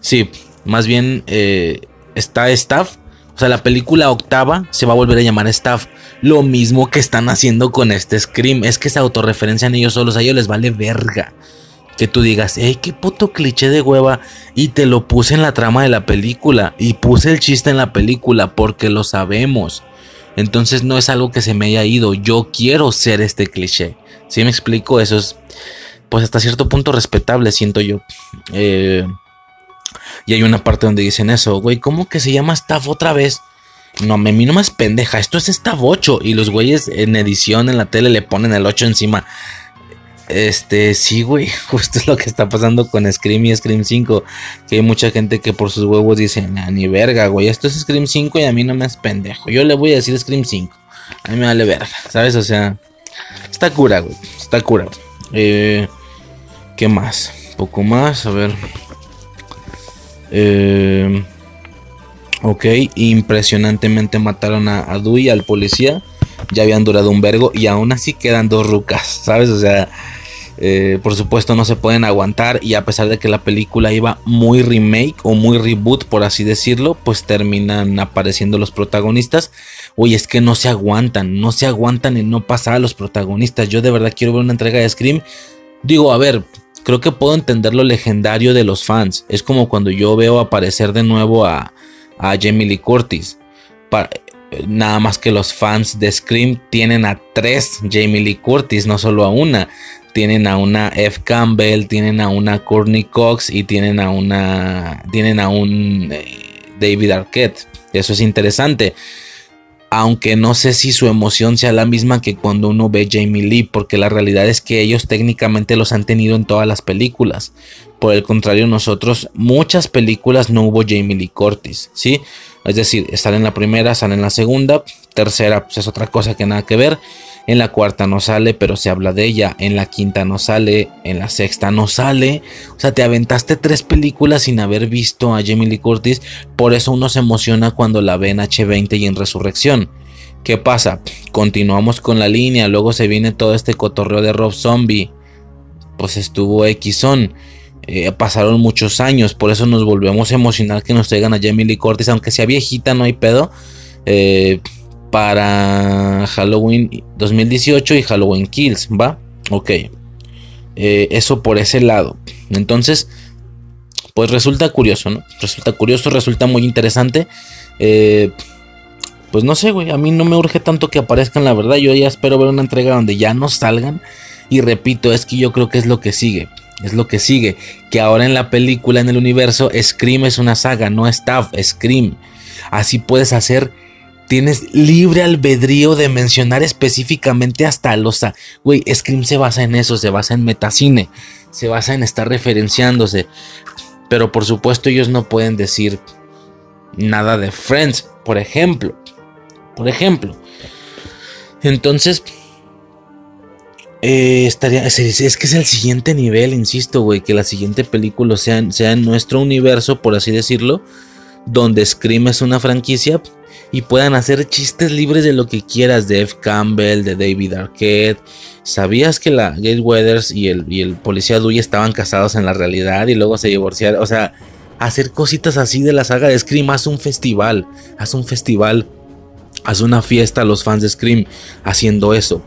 Sí, más bien eh, está Staff. O sea, la película octava se va a volver a llamar Staff. Lo mismo que están haciendo con este Scream. Es que se autorreferencian ellos solos. A ellos les vale verga que tú digas, hey, qué puto cliché de hueva. Y te lo puse en la trama de la película. Y puse el chiste en la película porque lo sabemos. Entonces no es algo que se me haya ido. Yo quiero ser este cliché. Si me explico? Eso es, pues hasta cierto punto respetable, siento yo. Eh, y hay una parte donde dicen eso, güey, ¿cómo que se llama Staff otra vez? No, a mí no más pendeja, esto es Staff 8. Y los güeyes en edición en la tele le ponen el 8 encima. Este, sí, güey, <laughs> justo es lo que está pasando con Scream y Scream 5. Que hay mucha gente que por sus huevos dice, ni verga, güey, esto es Scream 5 y a mí no me es pendejo. Yo le voy a decir Scream 5. A mí me vale verga, ¿sabes? O sea, está cura, güey, está cura. Eh, ¿Qué más? Poco más, a ver. Eh, ok, impresionantemente mataron a, a Dewey, al policía ya habían durado un vergo y aún así quedan dos rucas, ¿sabes? O sea, eh, por supuesto no se pueden aguantar y a pesar de que la película iba muy remake o muy reboot, por así decirlo, pues terminan apareciendo los protagonistas. Oye, es que no se aguantan, no se aguantan en no pasar a los protagonistas. Yo de verdad quiero ver una entrega de Scream. Digo, a ver, creo que puedo entender lo legendario de los fans. Es como cuando yo veo aparecer de nuevo a, a Jamie Lee Curtis. Nada más que los fans de Scream tienen a tres Jamie Lee Curtis, no solo a una. Tienen a una F. Campbell, tienen a una Courtney Cox y tienen a una. Tienen a un eh, David Arquette. Eso es interesante. Aunque no sé si su emoción sea la misma que cuando uno ve Jamie Lee, porque la realidad es que ellos técnicamente los han tenido en todas las películas. Por el contrario, nosotros, muchas películas no hubo Jamie Lee Curtis, ¿sí? Es decir, sale en la primera, sale en la segunda, tercera pues es otra cosa que nada que ver. En la cuarta no sale, pero se habla de ella. En la quinta no sale, en la sexta no sale. O sea, te aventaste tres películas sin haber visto a Jamie Lee Curtis. Por eso uno se emociona cuando la ve en H20 y en Resurrección. ¿Qué pasa? Continuamos con la línea, luego se viene todo este cotorreo de Rob Zombie. Pues estuvo X-On. Eh, pasaron muchos años, por eso nos volvemos a emocionar que nos traigan a Jamie Lee Curtis, aunque sea viejita, no hay pedo. Eh, para Halloween 2018 y Halloween Kills, ¿va? Ok. Eh, eso por ese lado. Entonces, pues resulta curioso. Resulta curioso, resulta muy interesante. pues no sé, güey, a mí no me urge tanto que aparezcan, la verdad. Yo ya espero ver una entrega donde ya no salgan. Y repito, es que yo creo que es lo que sigue Es lo que sigue. Que ahora en la película, en el universo, Scream es una saga, no Staff, Scream. Así puedes hacer. Tienes libre albedrío de mencionar específicamente hasta los. Güey, Scream se basa en eso, se basa en metacine, se basa en estar referenciándose. Pero por supuesto, ellos no pueden decir nada de Friends, por ejemplo. Por ejemplo. Entonces, eh, estaría, es, que es el siguiente nivel, insisto, güey, que la siguiente película sea, sea en nuestro universo, por así decirlo, donde Scream es una franquicia y puedan hacer chistes libres de lo que quieras, de F. Campbell, de David Arquette. ¿Sabías que la Gail Weathers y el, y el policía Dewey estaban casados en la realidad y luego se divorciaron? O sea, hacer cositas así de la saga de Scream, haz un festival, haz un festival, haz una fiesta a los fans de Scream haciendo eso.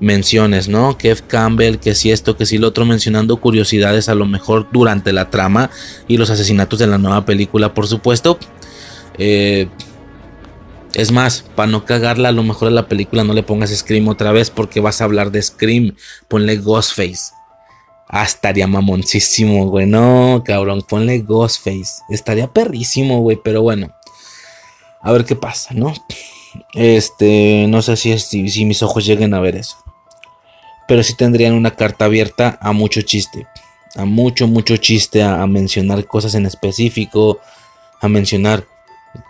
Menciones, ¿no? Kev Campbell, que si esto, que si lo otro, mencionando curiosidades a lo mejor durante la trama y los asesinatos de la nueva película, por supuesto. Eh, es más, para no cagarla, a lo mejor en la película no le pongas Scream otra vez porque vas a hablar de Scream. Ponle Ghostface. Ah, estaría mamoncísimo, güey. No, cabrón, ponle Ghostface. Estaría perrísimo, güey, pero bueno. A ver qué pasa, ¿no? Este, no sé si, si, mis ojos lleguen a ver eso. Pero sí tendrían una carta abierta a mucho chiste. A mucho, mucho chiste. A, mencionar cosas en específico. A mencionar.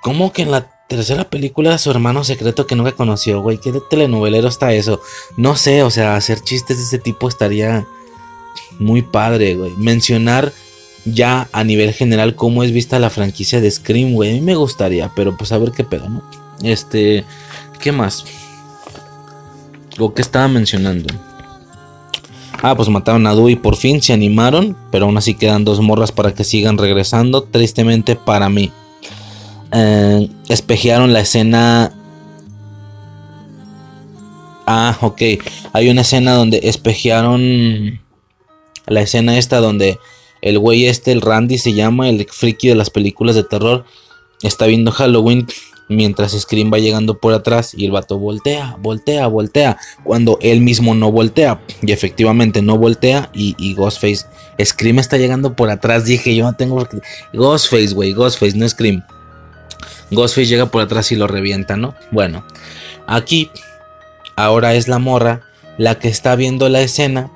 ¿Cómo que en la tercera película su hermano secreto que nunca conoció, güey? ¿Qué de telenovelero está eso? No sé, o sea, hacer chistes de ese tipo estaría muy padre, güey. Mencionar ya a nivel general cómo es vista la franquicia de Scream, güey. A mí me gustaría, pero pues a ver qué pedo, ¿no? Este, ¿qué más? ¿O qué estaba mencionando? Ah, pues mataron a Dewey por fin, se animaron, pero aún así quedan dos morras para que sigan regresando, tristemente para mí. Eh, espejearon la escena Ah, ok. Hay una escena donde espejearon la escena esta donde el güey este, el Randy se llama, el friki de las películas de terror, está viendo Halloween mientras Scream va llegando por atrás y el vato voltea, voltea, voltea, cuando él mismo no voltea. Y efectivamente no voltea y, y Ghostface, Scream está llegando por atrás, dije yo no tengo... Ghostface, güey, Ghostface, no Scream. Ghostface llega por atrás y lo revienta, ¿no? Bueno, aquí ahora es la morra la que está viendo la escena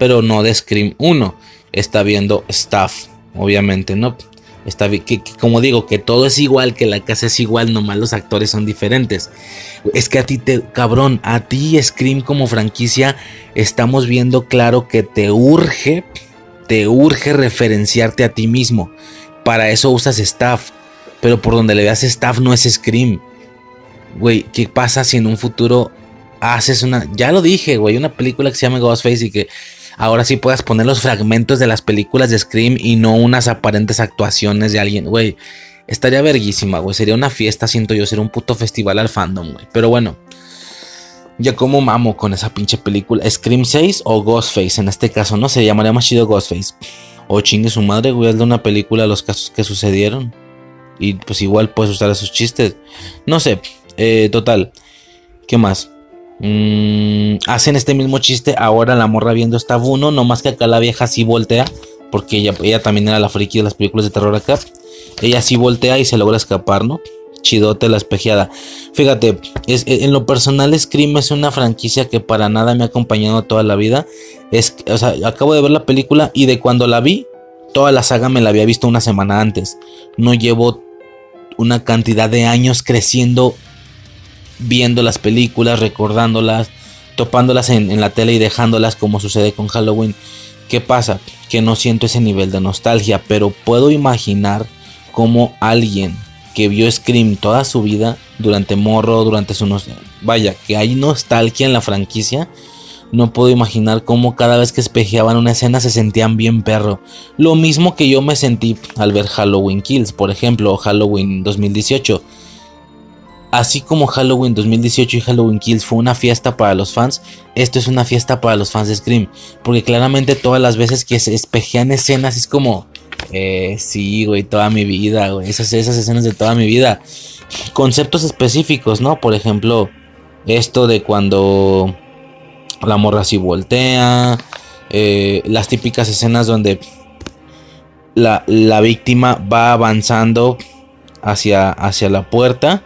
pero no de Scream 1. Está viendo Staff, obviamente, ¿no? Está que, como digo, que todo es igual, que la casa es igual, nomás los actores son diferentes. Es que a ti te, cabrón, a ti Scream como franquicia, estamos viendo claro que te urge, te urge referenciarte a ti mismo. Para eso usas Staff, pero por donde le veas Staff no es Scream. Güey, ¿qué pasa si en un futuro haces una, ya lo dije, güey, una película que se llama Ghostface y que ahora sí puedas poner los fragmentos de las películas de Scream y no unas aparentes actuaciones de alguien, güey. Estaría verguísima, güey. Sería una fiesta, siento yo, sería un puto festival al fandom, güey. Pero bueno, ya como mamo con esa pinche película. Scream 6 o Ghostface, en este caso, no se llamaría más chido Ghostface. O chingue su madre, güey, de una película los casos que sucedieron. Y pues igual puedes usar esos chistes. No sé, eh, total. ¿Qué más? Mm, hacen este mismo chiste ahora la morra viendo esta Buno, no más que acá la vieja sí voltea, porque ella, ella también era la friki de las películas de terror acá. Ella sí voltea y se logra escapar, ¿no? Chidote la espejeada. Fíjate, es, en lo personal Scream es una franquicia que para nada me ha acompañado toda la vida. Es, o sea, acabo de ver la película y de cuando la vi, toda la saga me la había visto una semana antes. No llevo una cantidad de años creciendo viendo las películas, recordándolas, topándolas en, la tele y dejándolas como sucede con Halloween. ¿Qué pasa? Que no siento ese nivel de nostalgia, pero puedo imaginar como alguien que vio Scream toda su vida, durante morro, durante su... Vaya, que hay nostalgia en la franquicia. No puedo imaginar cómo cada vez que espejeaban una escena se sentían bien perro. Lo mismo que yo me sentí al ver Halloween Kills, por ejemplo, o Halloween 2018 Así como Halloween 2018 y Halloween Kills fue una fiesta para los fans, esto es una fiesta para los fans de Scream. Porque claramente todas las veces que se espejean escenas es como, eh, sí, güey, toda mi vida, güey, esas, esas escenas de toda mi vida. Conceptos específicos, ¿no? Por ejemplo, esto de cuando la morra así voltea. eh, las típicas escenas donde la, la, víctima va avanzando hacia, hacia la puerta,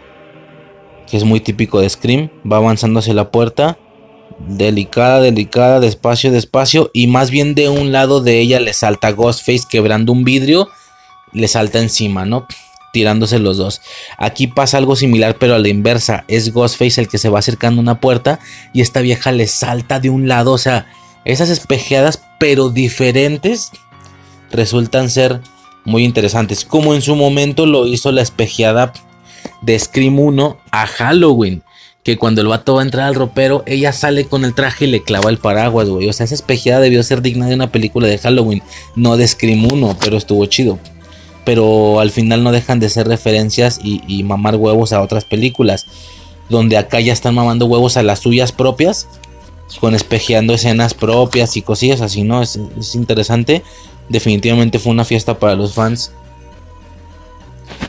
que es muy típico de Scream, va avanzando hacia la puerta, delicada, delicada, despacio, despacio, y más bien de un lado de ella le salta Ghostface quebrando un vidrio, le salta encima, ¿no? tirándose los dos. Aquí pasa algo similar, pero a la inversa. Es Ghostface el que se va acercando a una puerta y esta vieja le salta de un lado. O sea, esas espejeadas, pero diferentes, resultan ser muy interesantes. Como en su momento lo hizo la espejeada de Scream 1 a Halloween. Que cuando el vato va a entrar al ropero, ella sale con el traje y le clava el paraguas, güey. O sea, esa espejeada debió ser digna de una película de Halloween, no de Scream 1, pero estuvo chido pero al final no dejan de ser referencias y, mamar huevos a otras películas, donde acá ya están mamando huevos a las suyas propias, con espejeando escenas propias y cosillas así, ¿no? Es, interesante, definitivamente fue una fiesta para los fans,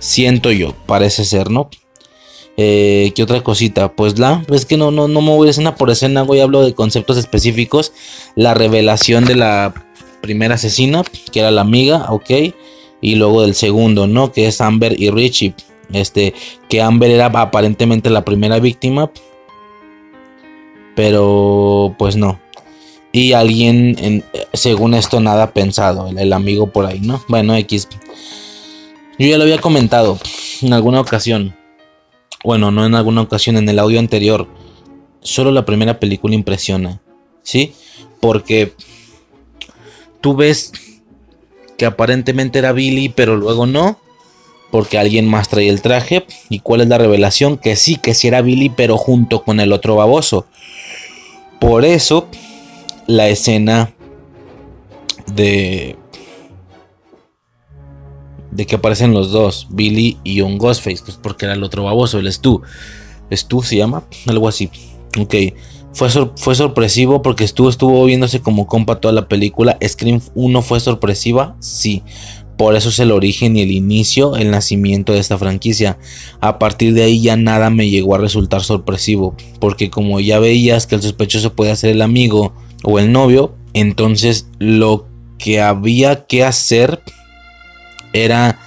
siento yo, parece ser, ¿no? Eh, ¿Qué otra cosita? Pues la, es que no, no, no me voy escena por escena, voy hablo de conceptos específicos. La revelación de la primera asesina, que era la amiga, ok y luego del segundo, ¿no? Que es Amber y Richie. Este, que Amber era aparentemente la primera víctima, pero pues no. Y alguien, según esto, nada pensado, el, amigo por ahí, ¿no? Bueno, X. Yo ya lo había comentado en alguna ocasión. Bueno, no en alguna ocasión, en el audio anterior. Solo la primera película impresiona, ¿sí? Porque tú ves que aparentemente era Billy, pero luego no, porque alguien más trae el traje. ¿Y cuál es la revelación? Que sí, que sí era Billy, pero junto con el otro baboso. Por eso, la escena de. De que aparecen los dos, Billy y un Ghostface, pues porque era el otro baboso, el Stu. Stu se llama, algo así. Ok. Fue, fue sorpresivo porque estuvo, estuvo viéndose como compa toda la película. Scream 1 fue sorpresiva, sí. Por eso es el origen y el inicio, el nacimiento de esta franquicia. A partir de ahí ya nada me llegó a resultar sorpresivo. Porque como ya veías que el sospechoso podía ser el amigo o el novio, entonces lo que había que hacer era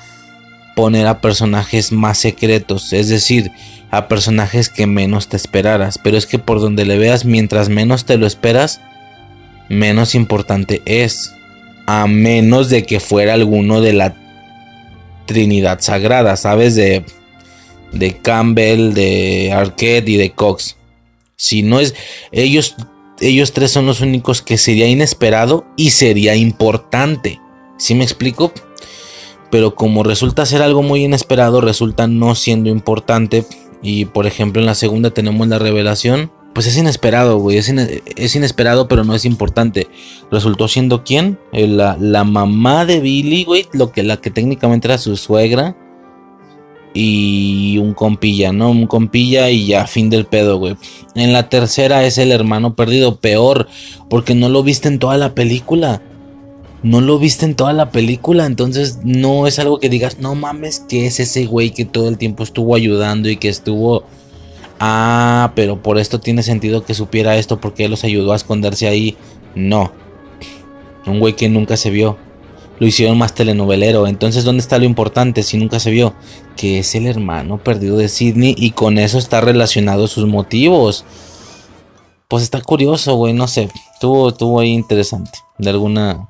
poner a personajes más secretos. Es decir, a personajes que menos te esperaras. Pero es que por donde le veas, mientras menos te lo esperas, menos importante es. A menos de que fuera alguno de la Trinidad Sagrada, ¿sabes? De, de Campbell, de Arquette y de Cox. Si no es. Ellos, ellos tres son los únicos que sería inesperado y sería importante. ¿Sí me explico? Pero como resulta ser algo muy inesperado, resulta no siendo importante y por ejemplo en la segunda tenemos la revelación. Pues es inesperado, güey. Es, inesperado, pero no es importante. Resultó siendo quién? Eh, la, la, mamá de Billy, güey. Lo que, la que técnicamente era su suegra. Y un compilla, ¿no? Un compilla y ya, fin del pedo, güey. En la tercera es el hermano perdido. Peor, porque no lo viste en toda la película no lo viste en toda la película, entonces no es algo que digas, no mames, que es ese güey que todo el tiempo estuvo ayudando y que estuvo... Ah, pero por esto tiene sentido que supiera esto porque él los ayudó a esconderse ahí. No. Un güey que nunca se vio. Lo hicieron más telenovelero. Entonces, ¿dónde está lo importante si nunca se vio? Que es el hermano perdido de Sidney y con eso está relacionado sus motivos. Pues está curioso, güey, no sé. Estuvo, estuvo ahí interesante. De alguna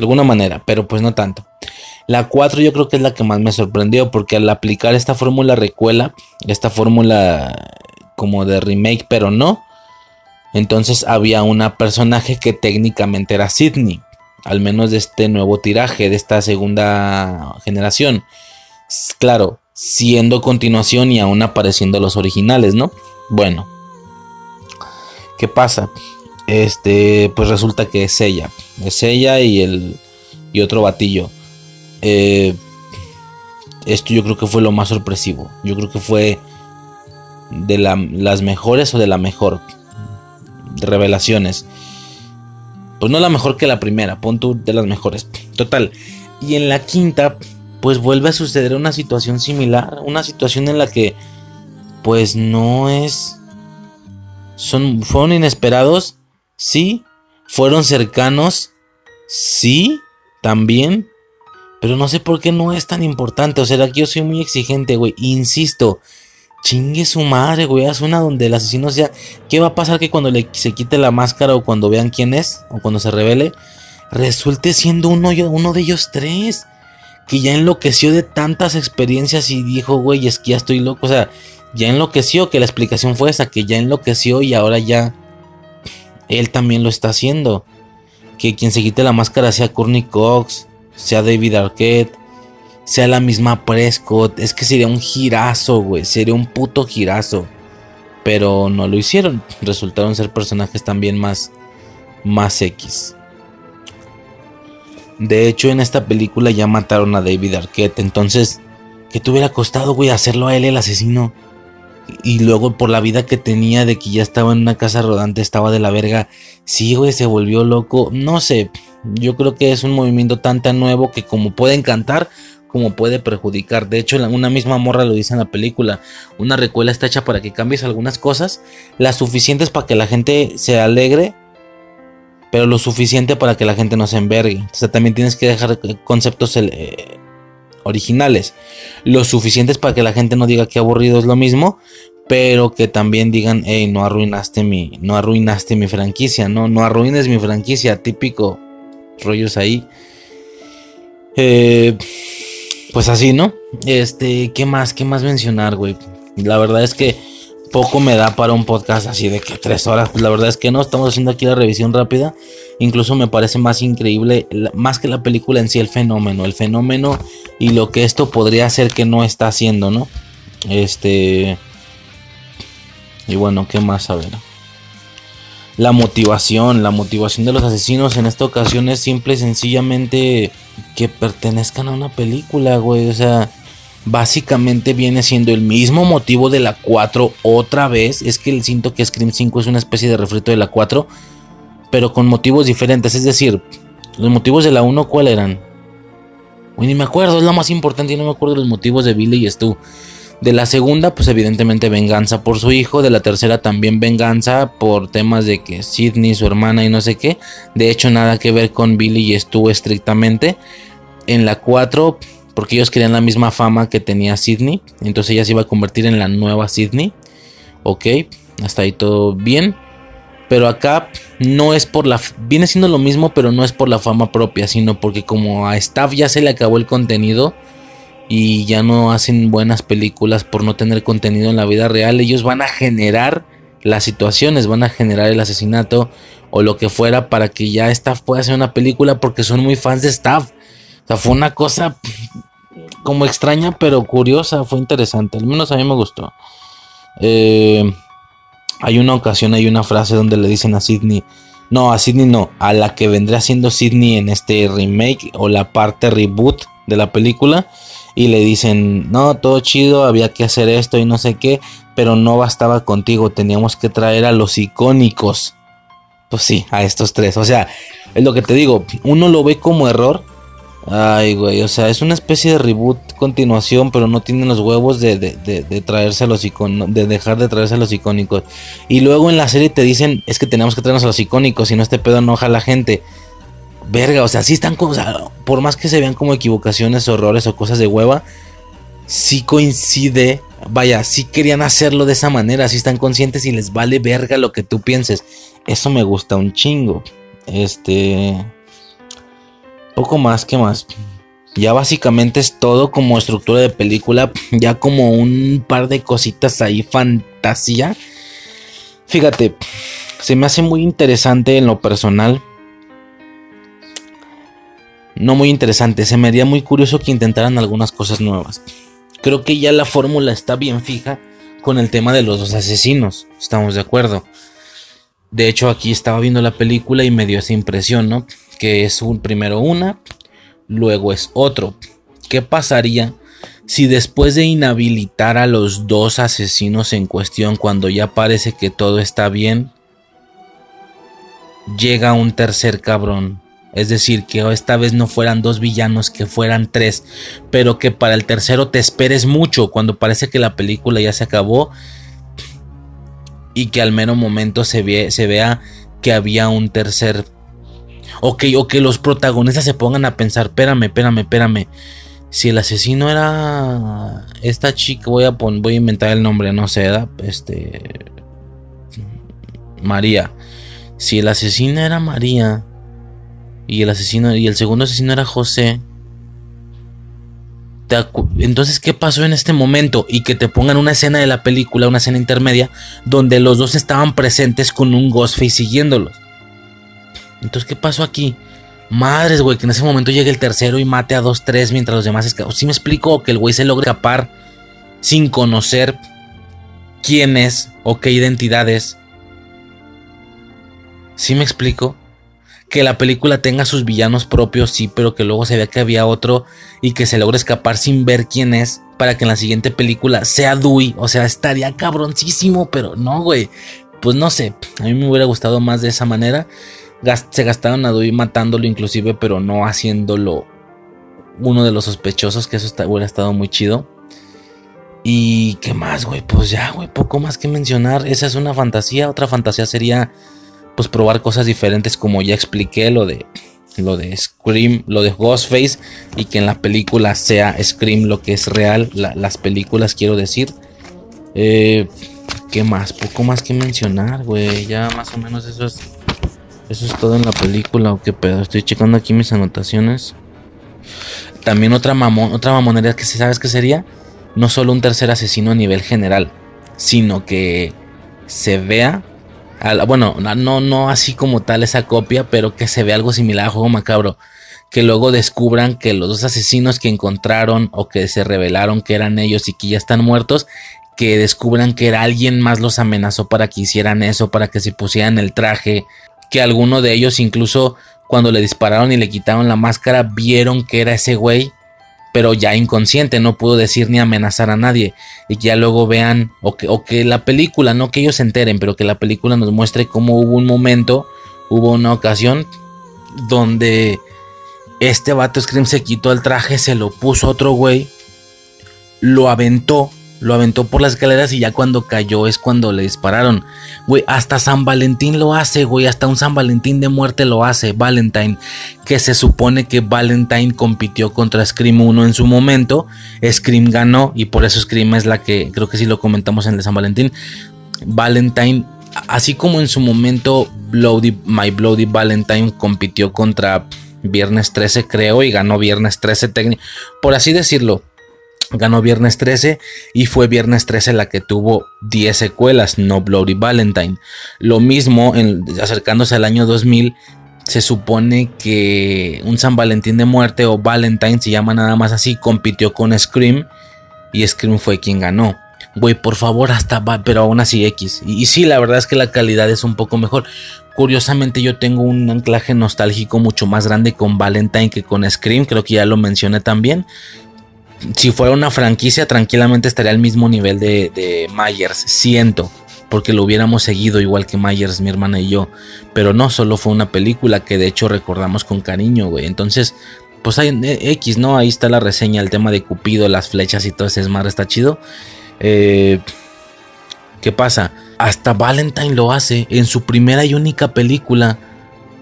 de alguna manera, pero pues no tanto. La 4 yo creo que es la que más me sorprendió porque al aplicar esta fórmula recuela, esta fórmula como de remake, pero no. Entonces había una personaje que técnicamente era Sidney, al menos de este nuevo tiraje, de esta segunda generación. Claro, siendo continuación y aún apareciendo los originales, ¿no? Bueno, ¿qué pasa? Este, pues resulta que es ella. Es ella y el. y otro batillo. Eh, esto yo creo que fue lo más sorpresivo. Yo creo que fue de las mejores o de la mejor revelaciones. Pues no la mejor que la primera, punto de las mejores. Total. Y en la quinta, pues vuelve a suceder una situación similar. Una situación en la que, pues no es. Son, fueron inesperados Sí, ¿Fueron cercanos? Sí, también. Pero no sé por qué no es tan importante. O sea, aquí yo soy muy exigente, güey. Insisto. Chingue su madre, güey. Haz una donde el asesino sea. ¿Qué va a pasar que cuando le, se quite la máscara o cuando vean quién es? O cuando se revele. Resulte siendo uno, uno de ellos tres. Que ya enloqueció de tantas experiencias y dijo, güey, es que ya estoy loco. O sea, ya enloqueció. Que la explicación fue esa. Que ya enloqueció y ahora ya. Él también lo está haciendo. Que quien se quite la máscara sea Courtney Cox. Sea David Arquette sea la misma Prescott. Es que sería un girazo, güey. Sería un puto girazo. Pero no lo hicieron. Resultaron ser personajes también más, más X. De hecho, en esta película ya mataron a David Arquette. Entonces, ¿qué te hubiera costado, güey, hacerlo a él el asesino? Y luego por la vida que tenía de que ya estaba en una casa rodante, estaba de la verga. Sí, güey, se volvió loco. No sé, yo creo que es un movimiento tan tan nuevo que como puede encantar, como puede perjudicar. De hecho, una misma morra lo dice en la película. Una recuela está hecha para que cambies algunas cosas, las suficientes para que la gente se alegre, pero lo suficiente para que la gente no se envergue. O sea, también tienes que dejar conceptos eh, originales. Lo suficientes para que la gente no diga que aburrido es lo mismo, pero que también digan, hey, no arruinaste mi, no arruinaste mi franquicia, no, no arruines mi franquicia, típico rollos ahí. Eh, pues así, ¿no? Este, ¿qué más? ¿Qué más mencionar, güey? La verdad es que poco me da para un podcast así de que tres horas. Pues la verdad es que no, estamos haciendo aquí la revisión rápida. Incluso me parece más increíble, más que la película en sí, el fenómeno. El fenómeno y lo que esto podría hacer que no está haciendo, ¿no? Este... Y bueno, ¿qué más? A ver. La motivación, la motivación de los asesinos en esta ocasión es simple y sencillamente que pertenezcan a una película, güey. O sea, básicamente viene siendo el mismo motivo de la 4 otra vez. Es que el siento que Scream 5 es una especie de refrito de la 4, pero con motivos diferentes. Es decir, los motivos de la 1, ¿cuál eran? Uy, ni me acuerdo, es lo más importante y no me acuerdo los motivos de Billy y Stu. De la segunda, pues evidentemente venganza por su hijo. De la tercera también venganza por temas de que Sidney, su hermana y no sé qué. De hecho, nada que ver con Billy y Stu estrictamente. En la 4, porque ellos querían la misma fama que tenía Sidney. Entonces ella se iba a convertir en la nueva Sidney. Ok, hasta ahí todo bien. Pero acá no es por la... Viene siendo lo mismo, pero no es por la fama propia, sino porque como a Staff ya se le acabó el contenido y ya no hacen buenas películas por no tener contenido en la vida real, ellos van a generar las situaciones, van a generar el asesinato o lo que fuera para que ya Staff pueda hacer una película porque son muy fans de Staff. O sea, fue una cosa como extraña pero curiosa, fue interesante, al menos a mí me gustó. Eh, hay una ocasión, hay una frase donde le dicen a Sidney, no, a Sidney no, a la que vendría siendo Sidney en este remake o la parte reboot de la película y le dicen, no, todo chido, había que hacer esto y no sé qué, pero no bastaba contigo, teníamos que traer a los icónicos. Pues sí, a estos tres. O sea, es lo que te digo, uno lo ve como error. Ay, güey, o sea, es una especie de reboot, continuación, pero no tienen los huevos de, de, traerse a los icónicos, de dejar de traerse a los icónicos. Y luego en la serie te dicen, es que tenemos que traernos a los icónicos, si no este pedo enoja a la gente verga, o sea, sí están como, por más que se vean como equivocaciones, horrores o cosas de hueva, sí coincide, vaya, sí querían hacerlo de esa manera, sí están conscientes y les vale verga lo que tú pienses. Eso me gusta un chingo. Este... Poco más, que más? Ya básicamente es todo como estructura de película, <clears throat> ya como un par de cositas ahí fantasía. Fíjate, <clears throat> se me hace muy interesante en lo personal no muy interesante. Se me haría muy curioso que intentaran algunas cosas nuevas. Creo que ya la fórmula está bien fija con el tema de los dos asesinos. Estamos de acuerdo. De hecho, aquí estaba viendo la película y me dio esa impresión, ¿no? Que es un primero una, luego es otro. ¿Qué pasaría si después de inhabilitar a los dos asesinos en cuestión cuando ya parece que todo está bien, llega un tercer cabrón es decir, que esta vez no fueran dos villanos, que fueran tres, pero que para el tercero te esperes mucho cuando parece que la película ya se acabó y que al menos momento se, se vea que había un tercer O que, o que los protagonistas se pongan a pensar, espérame, espérame, espérame. Si el asesino era esta chica, voy a, voy a inventar el nombre, no sé, este... María. Si el asesino era María y el asesino y el segundo asesino era José, entonces, ¿qué pasó en este momento? Y que te pongan una escena de la película, una escena intermedia, donde los dos estaban presentes con un Ghostface siguiéndolos. Entonces, ¿qué pasó aquí? Madres, güey, que en ese momento llegue el tercero y mate a dos, tres mientras los demás escapan. ¿Sí me explico? Que el güey se logre escapar sin conocer quién es o qué identidad es. ¿Sí me explico? que la película tenga sus villanos propios, sí, pero que luego se vea que había otro y que se logre escapar sin ver quién es para que en la siguiente película sea Dewey. O sea, estaría cabroncísimo, pero no, güey. Pues no sé, a mí me hubiera gustado más de esa manera. Se gastaron a Dewey matándolo inclusive, pero no haciéndolo uno de los sospechosos, que eso hubiera estado muy chido. Y qué más, güey, pues ya, güey, poco más que mencionar. Esa es una fantasía. Otra fantasía sería pues probar cosas diferentes como ya expliqué lo de lo de Scream, lo de Ghostface y que en la película sea Scream lo que es real, las películas quiero decir. Eh, ¿Qué más? Poco más que mencionar, güey. Ya más o menos eso es eso es todo en la película o qué pedo. Estoy checando aquí mis anotaciones. También otra mamón, otra mamonería que sabes que sería no solo un tercer asesino a nivel general, sino que se vea bueno, no, no así como tal esa copia, pero que se ve algo similar a Juego Macabro. Que luego descubran que los dos asesinos que encontraron o que se revelaron que eran ellos y que ya están muertos, que descubran que era alguien más los amenazó para que hicieran eso, para que se pusieran el traje, que alguno de ellos incluso cuando le dispararon y le quitaron la máscara vieron que era ese güey pero ya inconsciente, no pudo decir ni amenazar a nadie. Y que ya luego vean, o que, o que la película, no que ellos se enteren, pero que la película nos muestre cómo hubo un momento, hubo una ocasión donde este vato Scream se quitó el traje, se lo puso a otro güey, lo aventó lo aventó por las escaleras y ya cuando cayó es cuando le dispararon. Güey, hasta San Valentín lo hace, güey. Hasta un San Valentín de muerte lo hace. Valentine. Que se supone que Valentine compitió contra Scream 1 en su momento. Scream ganó y por eso Scream es la que, creo que sí lo comentamos en el de San Valentín. Valentine, así como en su momento Bloody, My Bloody Valentine compitió contra Viernes 13 creo y ganó Viernes 13 técnico. Por así decirlo ganó Viernes 13 y fue Viernes 13 la que tuvo 10 secuelas, no Bloody Valentine. Lo mismo, en, acercándose al año 2000, se supone que un San Valentín de muerte o Valentine se llama nada más así, compitió con Scream y Scream fue quien ganó. Güey, por favor, hasta pero aún así X. Y, y sí, la verdad es que la calidad es un poco mejor. Curiosamente yo tengo un anclaje nostálgico mucho más grande con Valentine que con Scream, creo que ya lo mencioné también si fuera una franquicia, tranquilamente estaría al mismo nivel de, Myers. Siento, porque lo hubiéramos seguido igual que Myers, mi hermana y yo. Pero no, solo fue una película que de hecho recordamos con cariño, güey. Entonces, pues hay eh, X, ¿no? Ahí está la reseña, el tema de Cupido, las flechas y todo ese esmar está chido. Eh, ¿Qué pasa? Hasta Valentine lo hace en su primera y única película.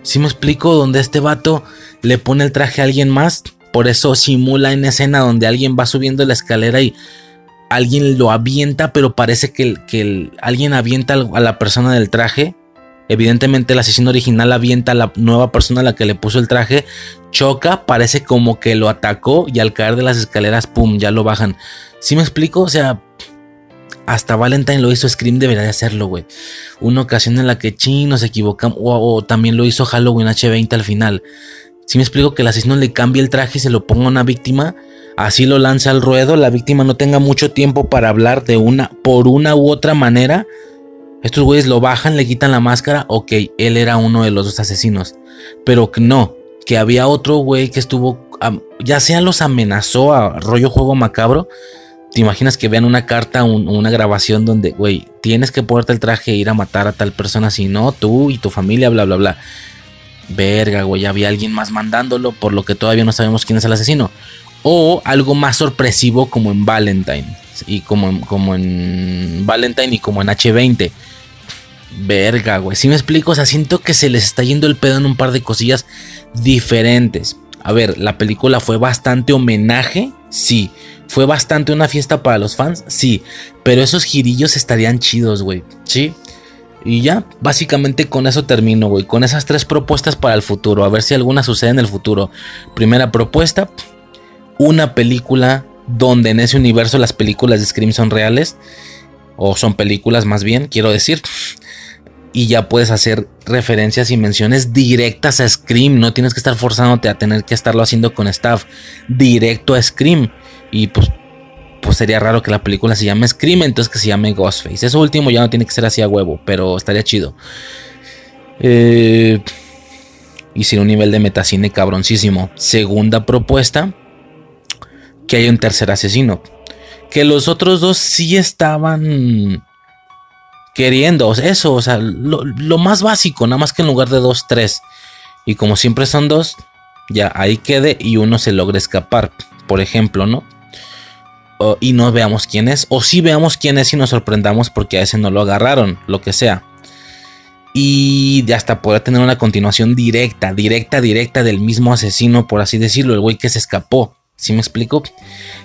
Si me explico, donde este vato le pone el traje a alguien más por eso simula en escena donde alguien va subiendo la escalera y alguien lo avienta, pero parece que, que alguien avienta a la persona del traje. Evidentemente el asesino original avienta a la nueva persona a la que le puso el traje, choca, parece como que lo atacó y al caer de las escaleras, ¡pum!, ya lo bajan. ¿Sí me explico? O sea, hasta Valentine lo hizo, Scream debería de hacerlo, güey. Una ocasión en la que ching nos equivocamos, o, o, también lo hizo Halloween H20 al final. Si me explico que el asesino le cambie el traje y se lo ponga a una víctima, así lo lanza al ruedo, la víctima no tenga mucho tiempo para hablar de una, por una u otra manera. Estos güeyes lo bajan, le quitan la máscara, ok, él era uno de los dos asesinos. Pero no, que había otro güey que estuvo, ya sea los amenazó a rollo juego macabro. ¿Te imaginas que vean una carta una grabación donde, güey, tienes que ponerte el traje e ir a matar a tal persona, si no, tú y tu familia, bla, bla, bla? Verga, güey, había alguien más mandándolo, por lo que todavía no sabemos quién es el asesino. O algo más sorpresivo como en Valentine. Y como, como en Valentine y como en H20. verga, güey. Si me explico, o sea, siento que se les está yendo el pedo en un par de cosillas diferentes. A ver, la película fue bastante homenaje, sí. Fue bastante una fiesta para los fans, sí. Pero esos girillos estarían chidos, güey. Sí. Y ya, básicamente con eso termino, güey. Con esas tres propuestas para el futuro. A ver si alguna sucede en el futuro. Primera propuesta, una película donde en ese universo las películas de Scream son reales. O son películas más bien, quiero decir. Y ya puedes hacer referencias y menciones directas a Scream. No tienes que estar forzándote a tener que estarlo haciendo con staff. Directo a Scream. Y pues pues sería raro que la película se llame Scream, entonces que se llame Ghostface. Eso último ya no tiene que ser así a huevo, pero estaría chido. Eh, sin un nivel de metacine cabroncísimo. Segunda propuesta, que hay un tercer asesino. Que los otros dos sí estaban queriendo eso, o sea, lo, lo más básico, nada más que en lugar de dos, tres. Y como siempre son dos, ya ahí quede y uno se logra escapar. Por ejemplo, ¿no? Y no veamos quién es. O si veamos quién es y nos sorprendamos porque a ese no lo agarraron, lo que sea. Y hasta poder tener una continuación directa, directa, directa del mismo asesino, por así decirlo, el güey que se escapó. ¿Sí me explico?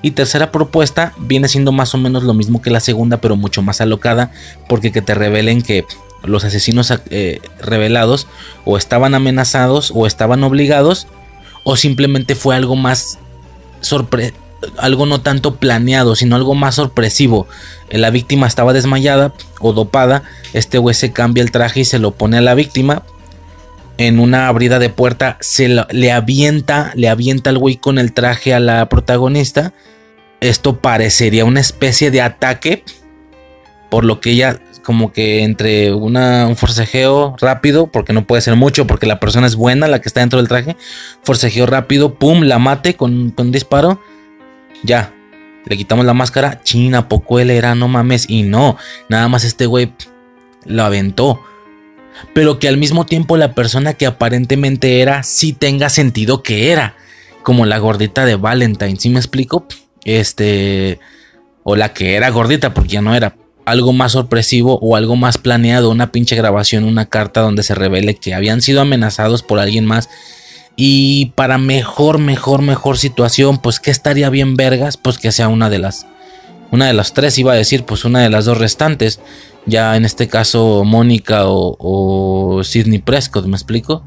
Y tercera propuesta viene siendo más o menos lo mismo que la segunda, pero mucho más alocada, porque que te revelen que los asesinos eh, revelados o estaban amenazados o estaban obligados, o simplemente fue algo más sorprendente algo no tanto planeado, sino algo más sorpresivo. Eh, la víctima estaba desmayada o dopada. Este güey se cambia el traje y se lo pone a la víctima. En una abrida de puerta se le avienta, le avienta al güey con el traje a la protagonista. Esto parecería una especie de ataque. Por lo que ella como que entre una, un forcejeo rápido, porque no puede ser mucho, porque la persona es buena, la que está dentro del traje. Forcejeo rápido, pum, la mate con, con disparo ya, le quitamos la máscara, china, poco él era, no mames, y no, nada más este güey lo aventó. Pero que al mismo tiempo la persona que aparentemente era, sí tenga sentido que era. Como la gordita de Valentine, ¿sí me explico? Este. O la que era gordita, porque ya no era. Algo más sorpresivo o algo más planeado, una pinche grabación, una carta donde se revele que habían sido amenazados por alguien más y para mejor, mejor, mejor situación, pues que estaría bien vergas, pues que sea una de las, una de las tres, iba a decir, pues una de las dos restantes. Ya en este caso Mónica o, Sidney Prescott, ¿me explico?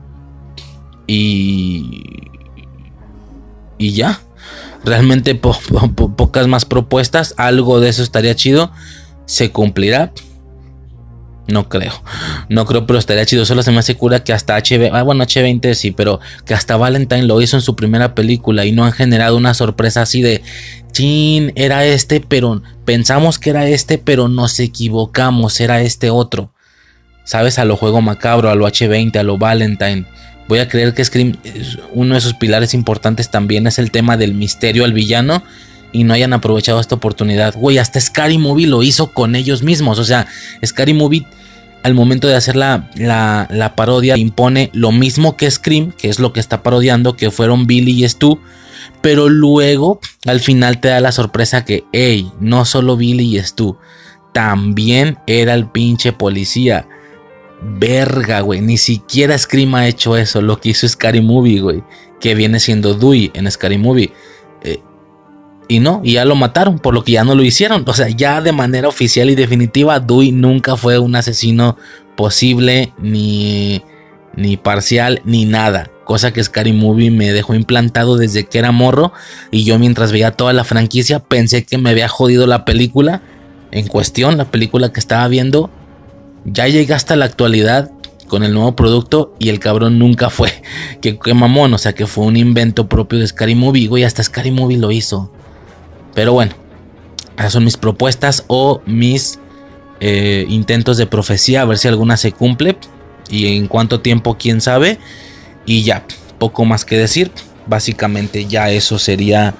Y... Y ya. Realmente pocas más propuestas, algo de eso estaría chido. Se cumplirá. No creo. No creo, pero estaría chido. Solo se me hace cura que hasta H20. Ah, bueno, H20 sí, pero que hasta Valentine lo hizo en su primera película y no han generado una sorpresa así de. Chin, era este, pero pensamos que era este, pero nos equivocamos, era este otro. ¿Sabes? A lo juego macabro, a lo H20, a lo Valentine. Voy a creer que Scream, uno de sus pilares importantes también es el tema del misterio al villano y no hayan aprovechado esta oportunidad. Güey, hasta Scary Movie lo hizo con ellos mismos. O sea, Scary Movie al momento de hacer la, la, parodia impone lo mismo que Scream, que es lo que está parodiando, que fueron Billy y Stu. Pero luego al final te da la sorpresa que, hey, no solo Billy y Stu, también era el pinche policía. Verga, güey. Ni siquiera Scream ha hecho eso. Lo que hizo Scary Movie, güey. Que viene siendo Dewey en Scary Movie. Eh, y no, y ya lo mataron, por lo que ya no lo hicieron. O sea, ya de manera oficial y definitiva, Dewey nunca fue un asesino posible, ni, ni parcial, ni nada. Cosa que Scary Movie me dejó implantado desde que era morro. Y yo mientras veía toda la franquicia pensé que me había jodido la película en cuestión, la película que estaba viendo. Ya llegué hasta la actualidad con el nuevo producto y el cabrón nunca fue. <laughs> Que, que mamón, o sea que fue un invento propio de Scary Movie, güey, hasta Scary Movie lo hizo. Pero bueno, esas son mis propuestas o mis eh, intentos de profecía, a ver si alguna se cumple y en cuánto tiempo, quién sabe. Y ya, poco más que decir. Básicamente ya eso sería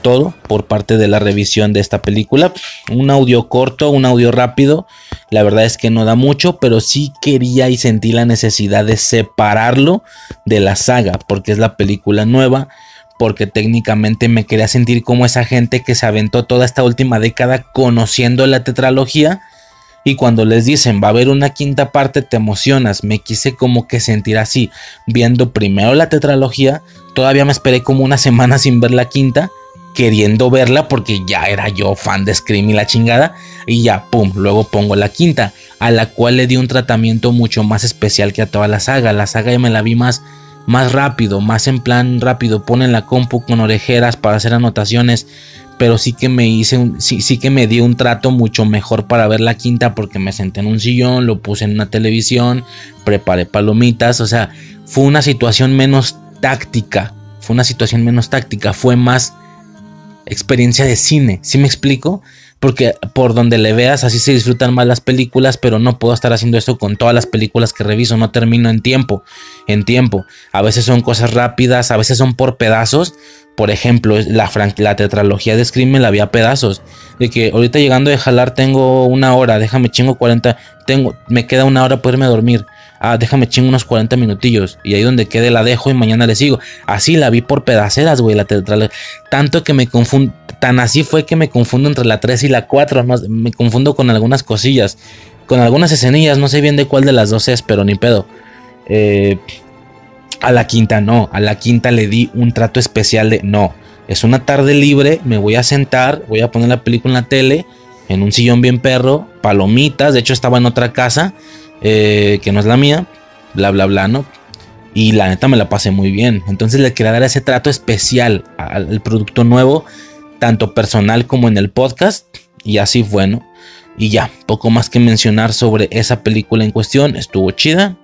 todo por parte de la revisión de esta película. Un audio corto, un audio rápido. La verdad es que no da mucho, pero sí quería y sentí la necesidad de separarlo de la saga, porque es la película nueva porque técnicamente me quería sentir como esa gente que se aventó toda esta última década conociendo la tetralogía Y cuando les dicen va a haber una quinta parte, te emocionas. Me quise como que sentir así, viendo primero la tetralogía. Todavía me esperé como una semana sin ver la quinta, queriendo verla porque ya era yo fan de Scream y la chingada. Y ya, pum, luego pongo la quinta, a la cual le di un tratamiento mucho más especial que a toda la saga. La saga ya me la vi más más rápido, más en plan rápido, ponen la compu con orejeras para hacer anotaciones, pero sí que me hice un, sí, sí que me di un trato mucho mejor para ver la quinta porque me senté en un sillón, lo puse en una televisión, preparé palomitas, o sea, fue una situación menos táctica, fue una situación menos táctica, fue más experiencia de cine, ¿sí me explico? Porque por donde le veas así se disfrutan más las películas, pero no puedo estar haciendo esto con todas las películas que reviso, no termino en tiempo, en tiempo. A veces son cosas rápidas, a veces son por pedazos. Por ejemplo, la, la tetralogía de Scream me la vi a pedazos. De que ahorita llegando de jalar tengo una hora, déjame chingo 40, tengo, me queda una hora para irme dormir. Ah, déjame chingo unos 40 minutillos. Y ahí donde quede la dejo y mañana le sigo. Así la vi por pedaceras, güey, la tetralogía. Tanto que me confundo tan así fue que me confundo entre la 3 y la 4. me confundo con algunas cosillas. Con algunas escenillas. No sé bien de cuál de las dos es, pero ni pedo. Eh, a la quinta no. A la quinta le di un trato especial de no. Es una tarde libre. Me voy a sentar. Voy a poner la película en la tele. En un sillón bien perro. Palomitas. De hecho estaba en otra casa. Eh, que no es la mía. Bla, bla, bla, ¿no? Y la neta me la pasé muy bien. Entonces le quería dar ese trato especial al producto nuevo tanto personal como en el podcast. Y así bueno. Y ya, poco más que mencionar sobre esa película en cuestión. Estuvo chida.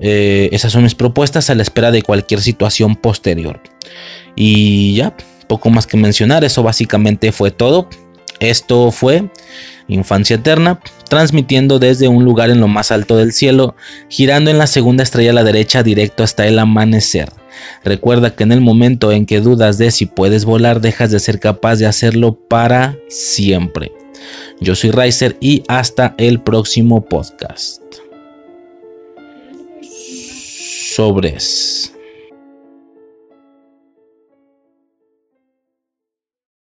Eh, esas son mis propuestas a la espera de cualquier situación posterior. Y ya, poco más que mencionar. Eso básicamente fue todo. Esto fue Infancia Eterna, transmitiendo desde un lugar en lo más alto del cielo, girando en la segunda estrella a la derecha directo hasta el amanecer. Recuerda que en el momento en que dudas de si puedes volar, dejas de ser capaz de hacerlo para siempre. Yo soy Riser y hasta el próximo podcast. Sobres.